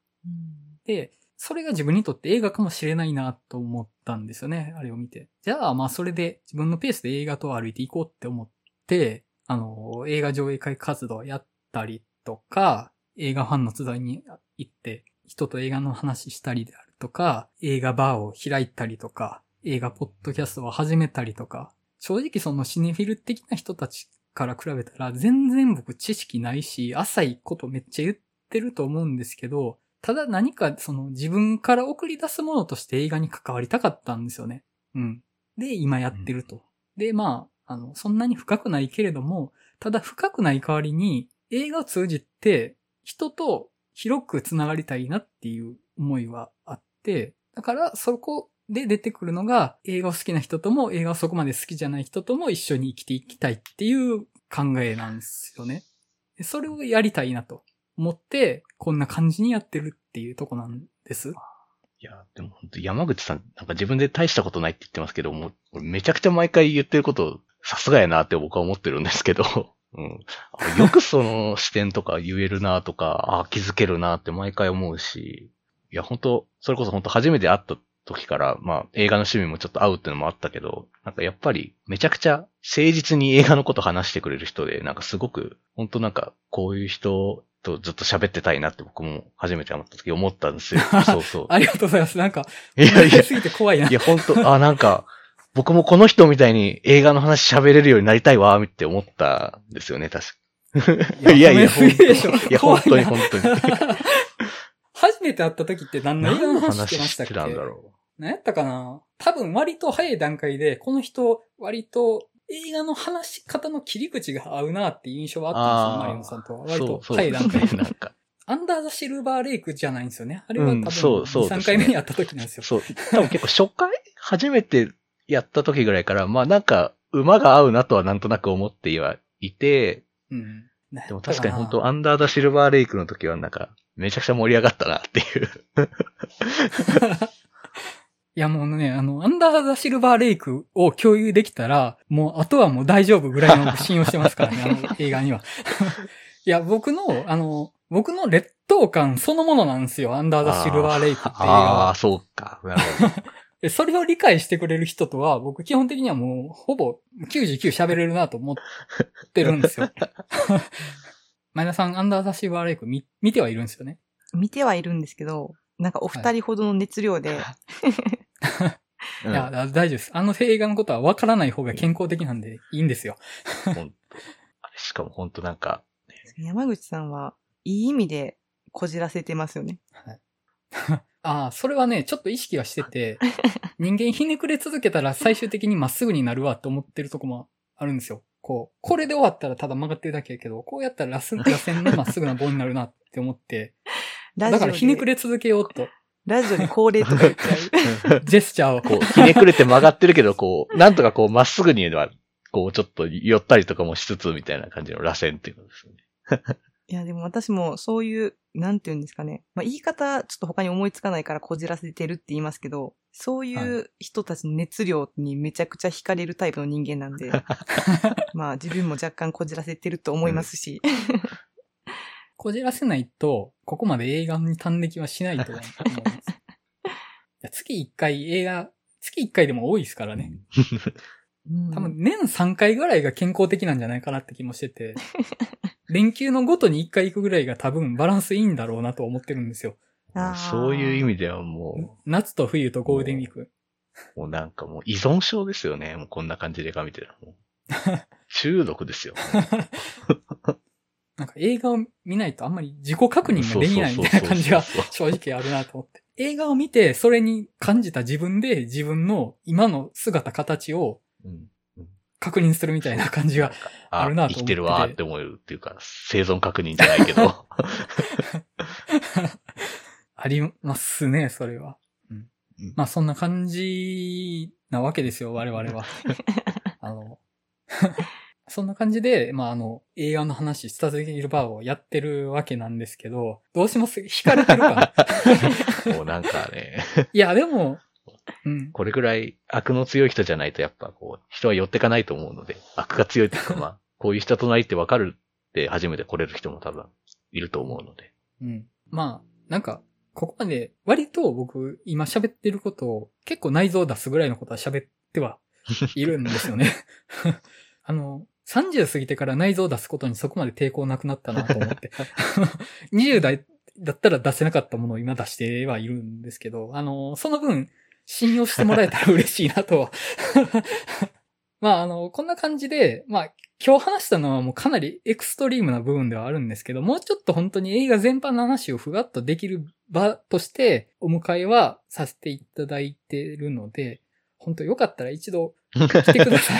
で、それが自分にとって映画かもしれないなと思ったんですよね。あれを見て。じゃあまあそれで自分のペースで映画と歩いていこうって思って、あの、映画上映会活動をやったりとか、映画ファンの集いに行って、人と映画の話したりであるとか、映画バーを開いたりとか、映画ポッドキャストを始めたりとか、正直そのシネフィル的な人たちから比べたら全然僕知識ないし、浅いことめっちゃ言ってると思うんですけど、ただ何かその自分から送り出すものとして映画に関わりたかったんですよね。うん。で、今やってると。で、まあ、あの、そんなに深くないけれども、ただ深くない代わりに映画を通じて人と広くつながりたいなっていう思いはあって、だからそこで出てくるのが映画を好きな人とも映画をそこまで好きじゃない人とも一緒に生きていきたいっていう考えなんですよね。それをやりたいなと思って、こんな感じにやってるっていうとこなんです。いや、でも本当山口さん、なんか自分で大したことないって言ってますけども、俺めちゃくちゃ毎回言ってること、さすがやなって僕は思ってるんですけど、うん。よくその視点とか言えるなとか、あ気づけるなって毎回思うし、いや、本当それこそ本当初めて会った時から、まあ映画の趣味もちょっと合うってのもあったけど、なんかやっぱりめちゃくちゃ誠実に映画のこと話してくれる人で、なんかすごく、本当なんかこういう人とずっと喋ってたいなって僕も初めて会った時思ったんですよ。そうそう。ありがとうございます。なんか、いやいや、すぎて怖いな。いや、本当あ、なんか、僕もこの人みたいに映画の話喋れるようになりたいわ、って思ったんですよね、確か。いやいや、褒めすぎでしょ本当いや、本当に本当に。初めて会った時って何の映画何のの話して話ましたっけ？んだろ何やったかな？多分割と早い段階で、この人、割と映画の話し方の切り口が合うなっていう印象はあったんですよ、マリオンさんと。割と早い段階で。なんか、アンダーザシルバーレイクじゃないんですよね。あれは多分うんそうそうですね2、3回目にやった時なんですよ。そう。多分結構初回初めてやった時ぐらいから、まあなんか、馬が合うなとはなんとなく思ってはいて、うん。でも確かに本な？当アンダーダシルバーレイクの時はなんか、めちゃくちゃ盛り上がったなっていう。いやもうね、あの、アンダーザ・シルバーレイクを共有できたら、もう、あとはもう大丈夫ぐらいの信用してますからね、あの映画には。いや、僕の、あの、僕の劣等感そのものなんですよ、アンダーザ・シルバーレイクって映画ああはー、。そうか。なるほど。でそれを理解してくれる人とは、僕基本的にはもう、ほぼ99喋れるなと思ってるんですよ。前田さん、アンダーザ・シルバーレイク見、見てはいるんですよね？見てはいるんですけど、なんかお二人ほどの熱量で、うん いや、だ大丈夫です。あの映画のことは分からない方が健康的なんでいいんですよ。しかも本当なんか、山口さんはいい意味でこじらせてますよね。ああ、それはね、ちょっと意識はしてて、人間ひねくれ続けたら最終的にまっすぐになるわって思ってるとこもあるんですよ。こう、これで終わったらただ曲がってるだけやけど、こうやったらラス、螺旋のまっすぐな棒になるなって思って、ラだからひねくれ。れ続けようと、ラジオで恒例とか言っちゃう。ジェスチャーを。こう、ひねくれて曲がってるけど、こう、なんとかこう、まっすぐには、こう、ちょっと寄ったりとかもしつつ、みたいな感じの螺旋っていうのですね。いや、でも私もそういう、なんて言うんですかね。まあ、言い方、ちょっと他に思いつかないからこじらせてるって言いますけど、そういう人たちの熱量にめちゃくちゃ惹かれるタイプの人間なんで、まあ自分も若干こじらせてると思いますし、こじらせないと、ここまで映画に端的はしないと思います。いや月1回映画、月1回でも多いですからね。うん多分年3回ぐらいが健康的なんじゃないかなって気もしてて、連休のごとに1回行くぐらいが多分バランスいいんだろうなと思ってるんですよ。そういう意味ではも夏と冬とゴールデンウィーク。う、もうなんかもう依存症ですよね。もうこんな感じで画見てたらもう。中毒ですよ。なんか映画を見ないとあんまり自己確認ができないみたいな感じが正直あるなと思って。映画を見て、それに感じた自分で自分の今の姿、形をうん確認するみたいな感じが。ああるなと思ってて生きてるわーって思えるっていうか、生存確認じゃないけど。ありますね、それは。うんうんまあそんな感じなわけですよ、我々は。あの、そんな感じで、まああの、映画の話、スタズギルバーをやってるわけなんですけど、どうします？惹かれてるかな？もうなんかね、いや、でも、うん。これぐらい悪の強い人じゃないとやっぱこう、人は寄ってかないと思うので、悪が強いというかまあ、こういう人となりってわかるって初めて来れる人も多分いると思うので。うん。まあ、なんか、ここまで、割と僕、今喋ってることを、結構内臓を出すぐらいのことは喋ってはいるんですよね。あの、30過ぎてから内臓を出すことにそこまで抵抗なくなったなと思って。20代だったら出せなかったものを今出してはいるんですけど、あの、その分、信用してもらえたら嬉しいなとは。まあ、あの、こんな感じで、まあ、今日話したのはもうかなりエクストリームな部分ではあるんですけど、もうちょっと本当に映画全般の話をふわっとできる場としてお迎えはさせていただいてるので、本当よかったら一度来てください。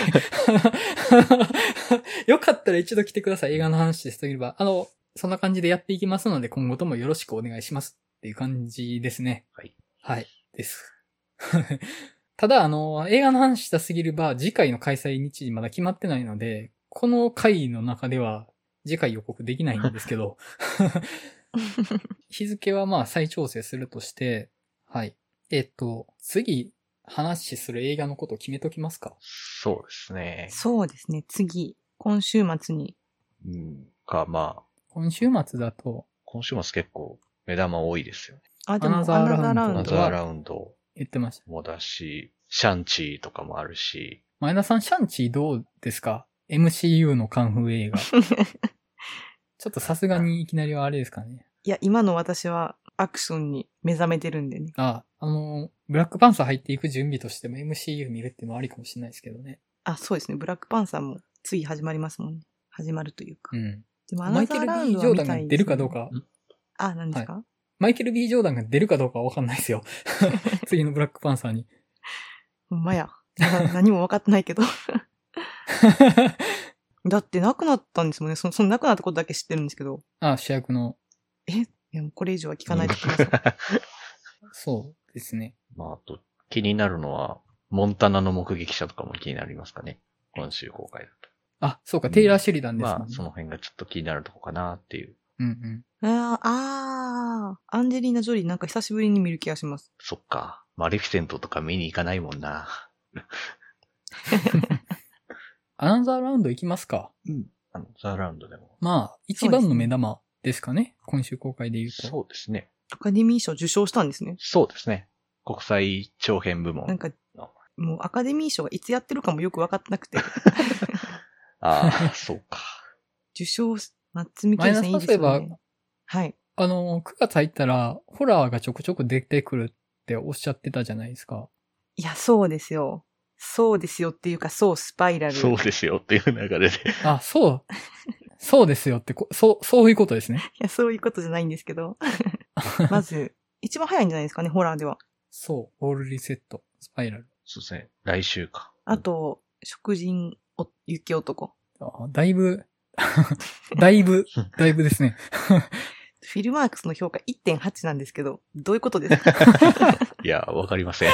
よかったら一度来てください。映画の話ですといえば。あの、そんな感じでやっていきますので、今後ともよろしくお願いしますっていう感じですね。はい。はい。です。ただ、あの、映画の話したすぎるバー、次回の開催日時まだ決まってないので、この回の中では、次回予告できないんですけど、日付はまあ再調整するとして、はい。えっと、次、話する映画のことを決めときますか？そうですね。そうですね。次、今週末に。うん。か、まあ、今週末だと、今週末結構目玉多いですよね。あ、でも、アナアナザーラウンドザーラウナザーラウンド言ってました。もだし、シャンチーとかもあるし、前田さん、シャンチーどうですか ?MCU のカンフー映画。ちょっとさすがにいきなりはあれですかね。いや、今の私はアクションに目覚めてるんでね。あ、あの、ブラックパンサー入っていく準備としても MCU 見るっていうのはありかもしれないですけどね。あ、そうですね。ブラックパンサーも次始まりますもんね。始まるというか。うん。でも、アマイケルナザーラウン B. ドジョーダンが。出るかどう。か、あ、何ですか、マイケル B. ジョーダンが出るかどうかはわかんないですよ。次のブラックパンサーに。ほんまや。な 何も分かってないけど。だって亡くなったんですもんね。その、その亡くなったことだけ知ってるんですけど。あ、主役の、いや、もうこれ以上は聞かないときます。そうですね。まあ、あと、気になるのは、モンタナの目撃者とかも気になりますかね。今週公開だと。あ、そうか、テイラー・シェリダンですね。まあ、その辺がちょっと気になるとこかなっていう。うんうん。あーあー、アンジェリーナ・ジョリーなんか久しぶりに見る気がします。そっか。マレフィセントとか見に行かないもんな。アナザーラウンド行きますか？うん。あの、ザ・ラウンドでも。まあ、一番の目玉ですかね？今週公開で言うと。そうですね。アカデミー賞受賞したんですね。そうですね。国際長編部門。なんか、もうアカデミー賞がいつやってるかもよく分かってなくて、ああ、そうか。受賞、夏見健さんいいですよマイナスね。はい。あの、9月入ったら、ホラーがちょくちょく出てくるっておっしゃってたじゃないですか。いや、そうですよ。そうですよっていうか、そう、スパイラル。そうですよっていう流れで。あ、そう。そうですよってこ、そう、そういうことですね。いや、そういうことじゃないんですけど。まず、一番早いんじゃないですかね、ホラーでは。そう、オールリセット、スパイラル。そうですね。来週か。あと、食人お雪男。あだいぶ、だいぶ、だいぶですね。フィルマークスの評価1.8なんですけど、どういうことですか？いや、わかりません。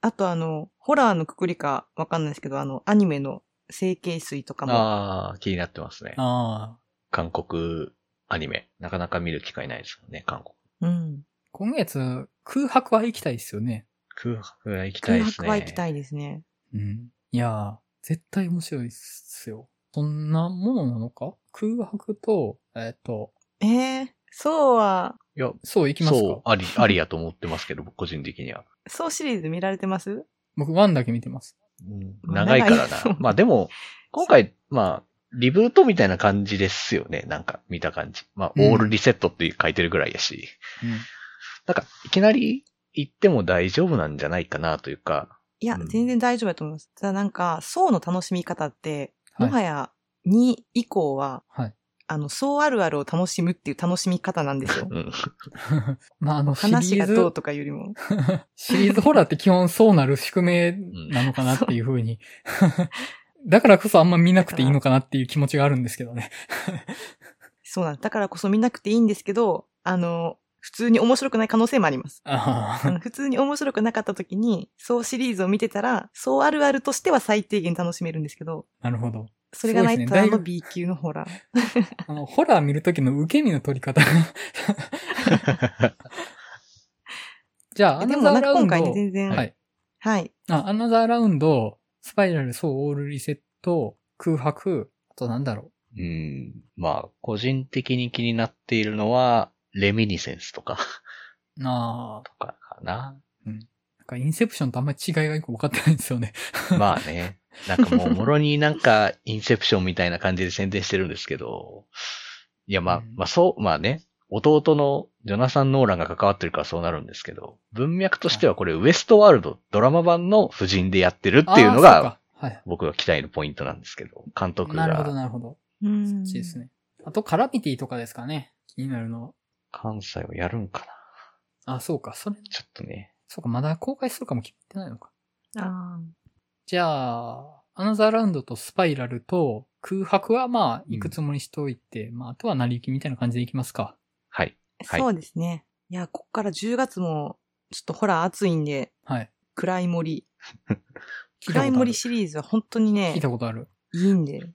あとあの、ホラーのくくりかわかんないですけど、あの、アニメの成形水とかも。ああ、気になってますね。ああ。韓国アニメ。なかなか見る機会ないですもんね、韓国。うん。今月、空白は行きたいですよね。空白は行きたい空ですね。白は行きたいですね。うん。いやー、絶対面白いっすよ。そんなものなのか？空白と、えっ、と、えー、そうは、いや、そう行きますそう、かあり、ありやと思ってますけど、僕個人的には。そうシリーズ見られてます？僕、ワンだけ見てます。長いからな。まあでも、今回、まあ、リブートみたいな感じですよね。なんか、見た感じ。まあ、うんオールリセットって書いてるぐらいやし。うん。なんか、いきなり行っても大丈夫なんじゃないかなというか、いやう、ん全然大丈夫だと思います。ただなんか、層の楽しみ方って、はいもはや2以降は、はい。あの、層あるあるを楽しむっていう楽しみ方なんですよ。うん。まあ、あの、シリーズ話がどう、とかよりも。シリーズホラーって基本そうなる宿命なのかなっていう風に。だからこそあんま見なくていいのかなっていう気持ちがあるんですけどね。そうなんだからこそ見なくていいんですけど、あの、普通に面白くない可能性もあります。普通に面白くなかった時に、そうシリーズを見てたら、そうあるあるとしては最低限楽しめるんですけど、あ、なるほど。それがないとただの B 級のホラー。あの、ホラー見るときの受け身の取り方が。じゃあ、アでナザーラウンド。今回ね、全然、はい。はい。あ、アナザーラウンド、スパイラル、そう、オールリセット、空白、あとなんだろうん。まあ、個人的に気になっているのは、レミニセンスとか、う。なあ、とかかな。なんかインセプションとあんまり違いがよく分かってないんですよね。まあね。なんかもう、もろになんか、インセプションみたいな感じで宣伝してるんですけど、いや、まあ、うんまあそう、まあね、弟のジョナサン・ノーランが関わってるからそうなるんですけど、文脈としてはこれ、ウエストワールドドラマ版の夫人でやってるっていうのが。僕が期待のポイントなんですけど、監督なるほど、がなるほど。うんそっちですね。あと、カラミティとかですかね。気になるのは。関西をやるんかな。あ、そうか。それ、ちょっとね。そうか。まだ公開するかも決めてないのか。あじゃあ、アナザーラウンドとスパイラルと空白はまあ、いくつもにしておいて、まあ、あとは成り行きみたいな感じでいきますか。はい。はいーそうですね。いや、こっから10月も、ちょっとホラー暑いんで、はい。暗い森。暗いる森シリーズは本当にね聞い、たことある。いいんで。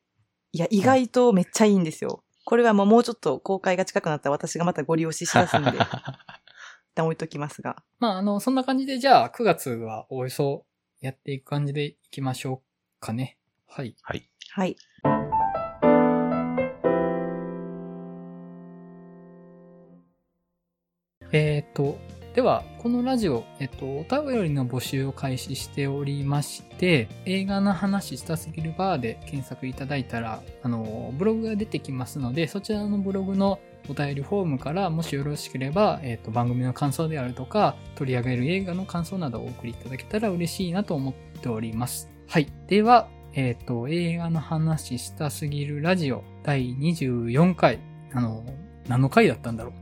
いや、意外とめっちゃいいんですよ。これはまあもうちょっと公開が近くなったら私がまたご利用ししだすんで、一旦置いときますが。まあ、あの、そんな感じで、じゃあ、9月はおよそやっていく感じでいきましょうかね。はい。はい。はい。えっ、と、では、このラジオ、えっと、お便りの募集を開始しておりまして、映画の話したすぎるバーで検索いただいたら、あの、ブログが出てきますので、そちらのブログのお便りフォームから、もしよろしければ、えっと、番組の感想であるとか、取り上げる映画の感想などをお送りいただけたら嬉しいなと思っております。はい。では、えっと、映画の話したすぎるラジオ第24回、あの、何の回だったんだろう。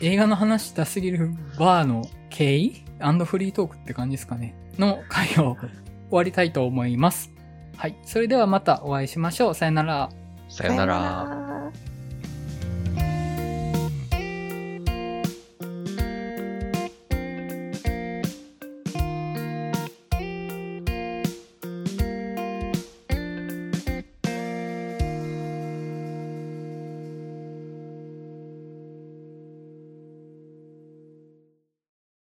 映画の話したすぎるバーの経緯？フリートークって感じですかね。の回を終わりたいと思います。はい。それではまたお会いしましょう。さよなら。さよなら。ら。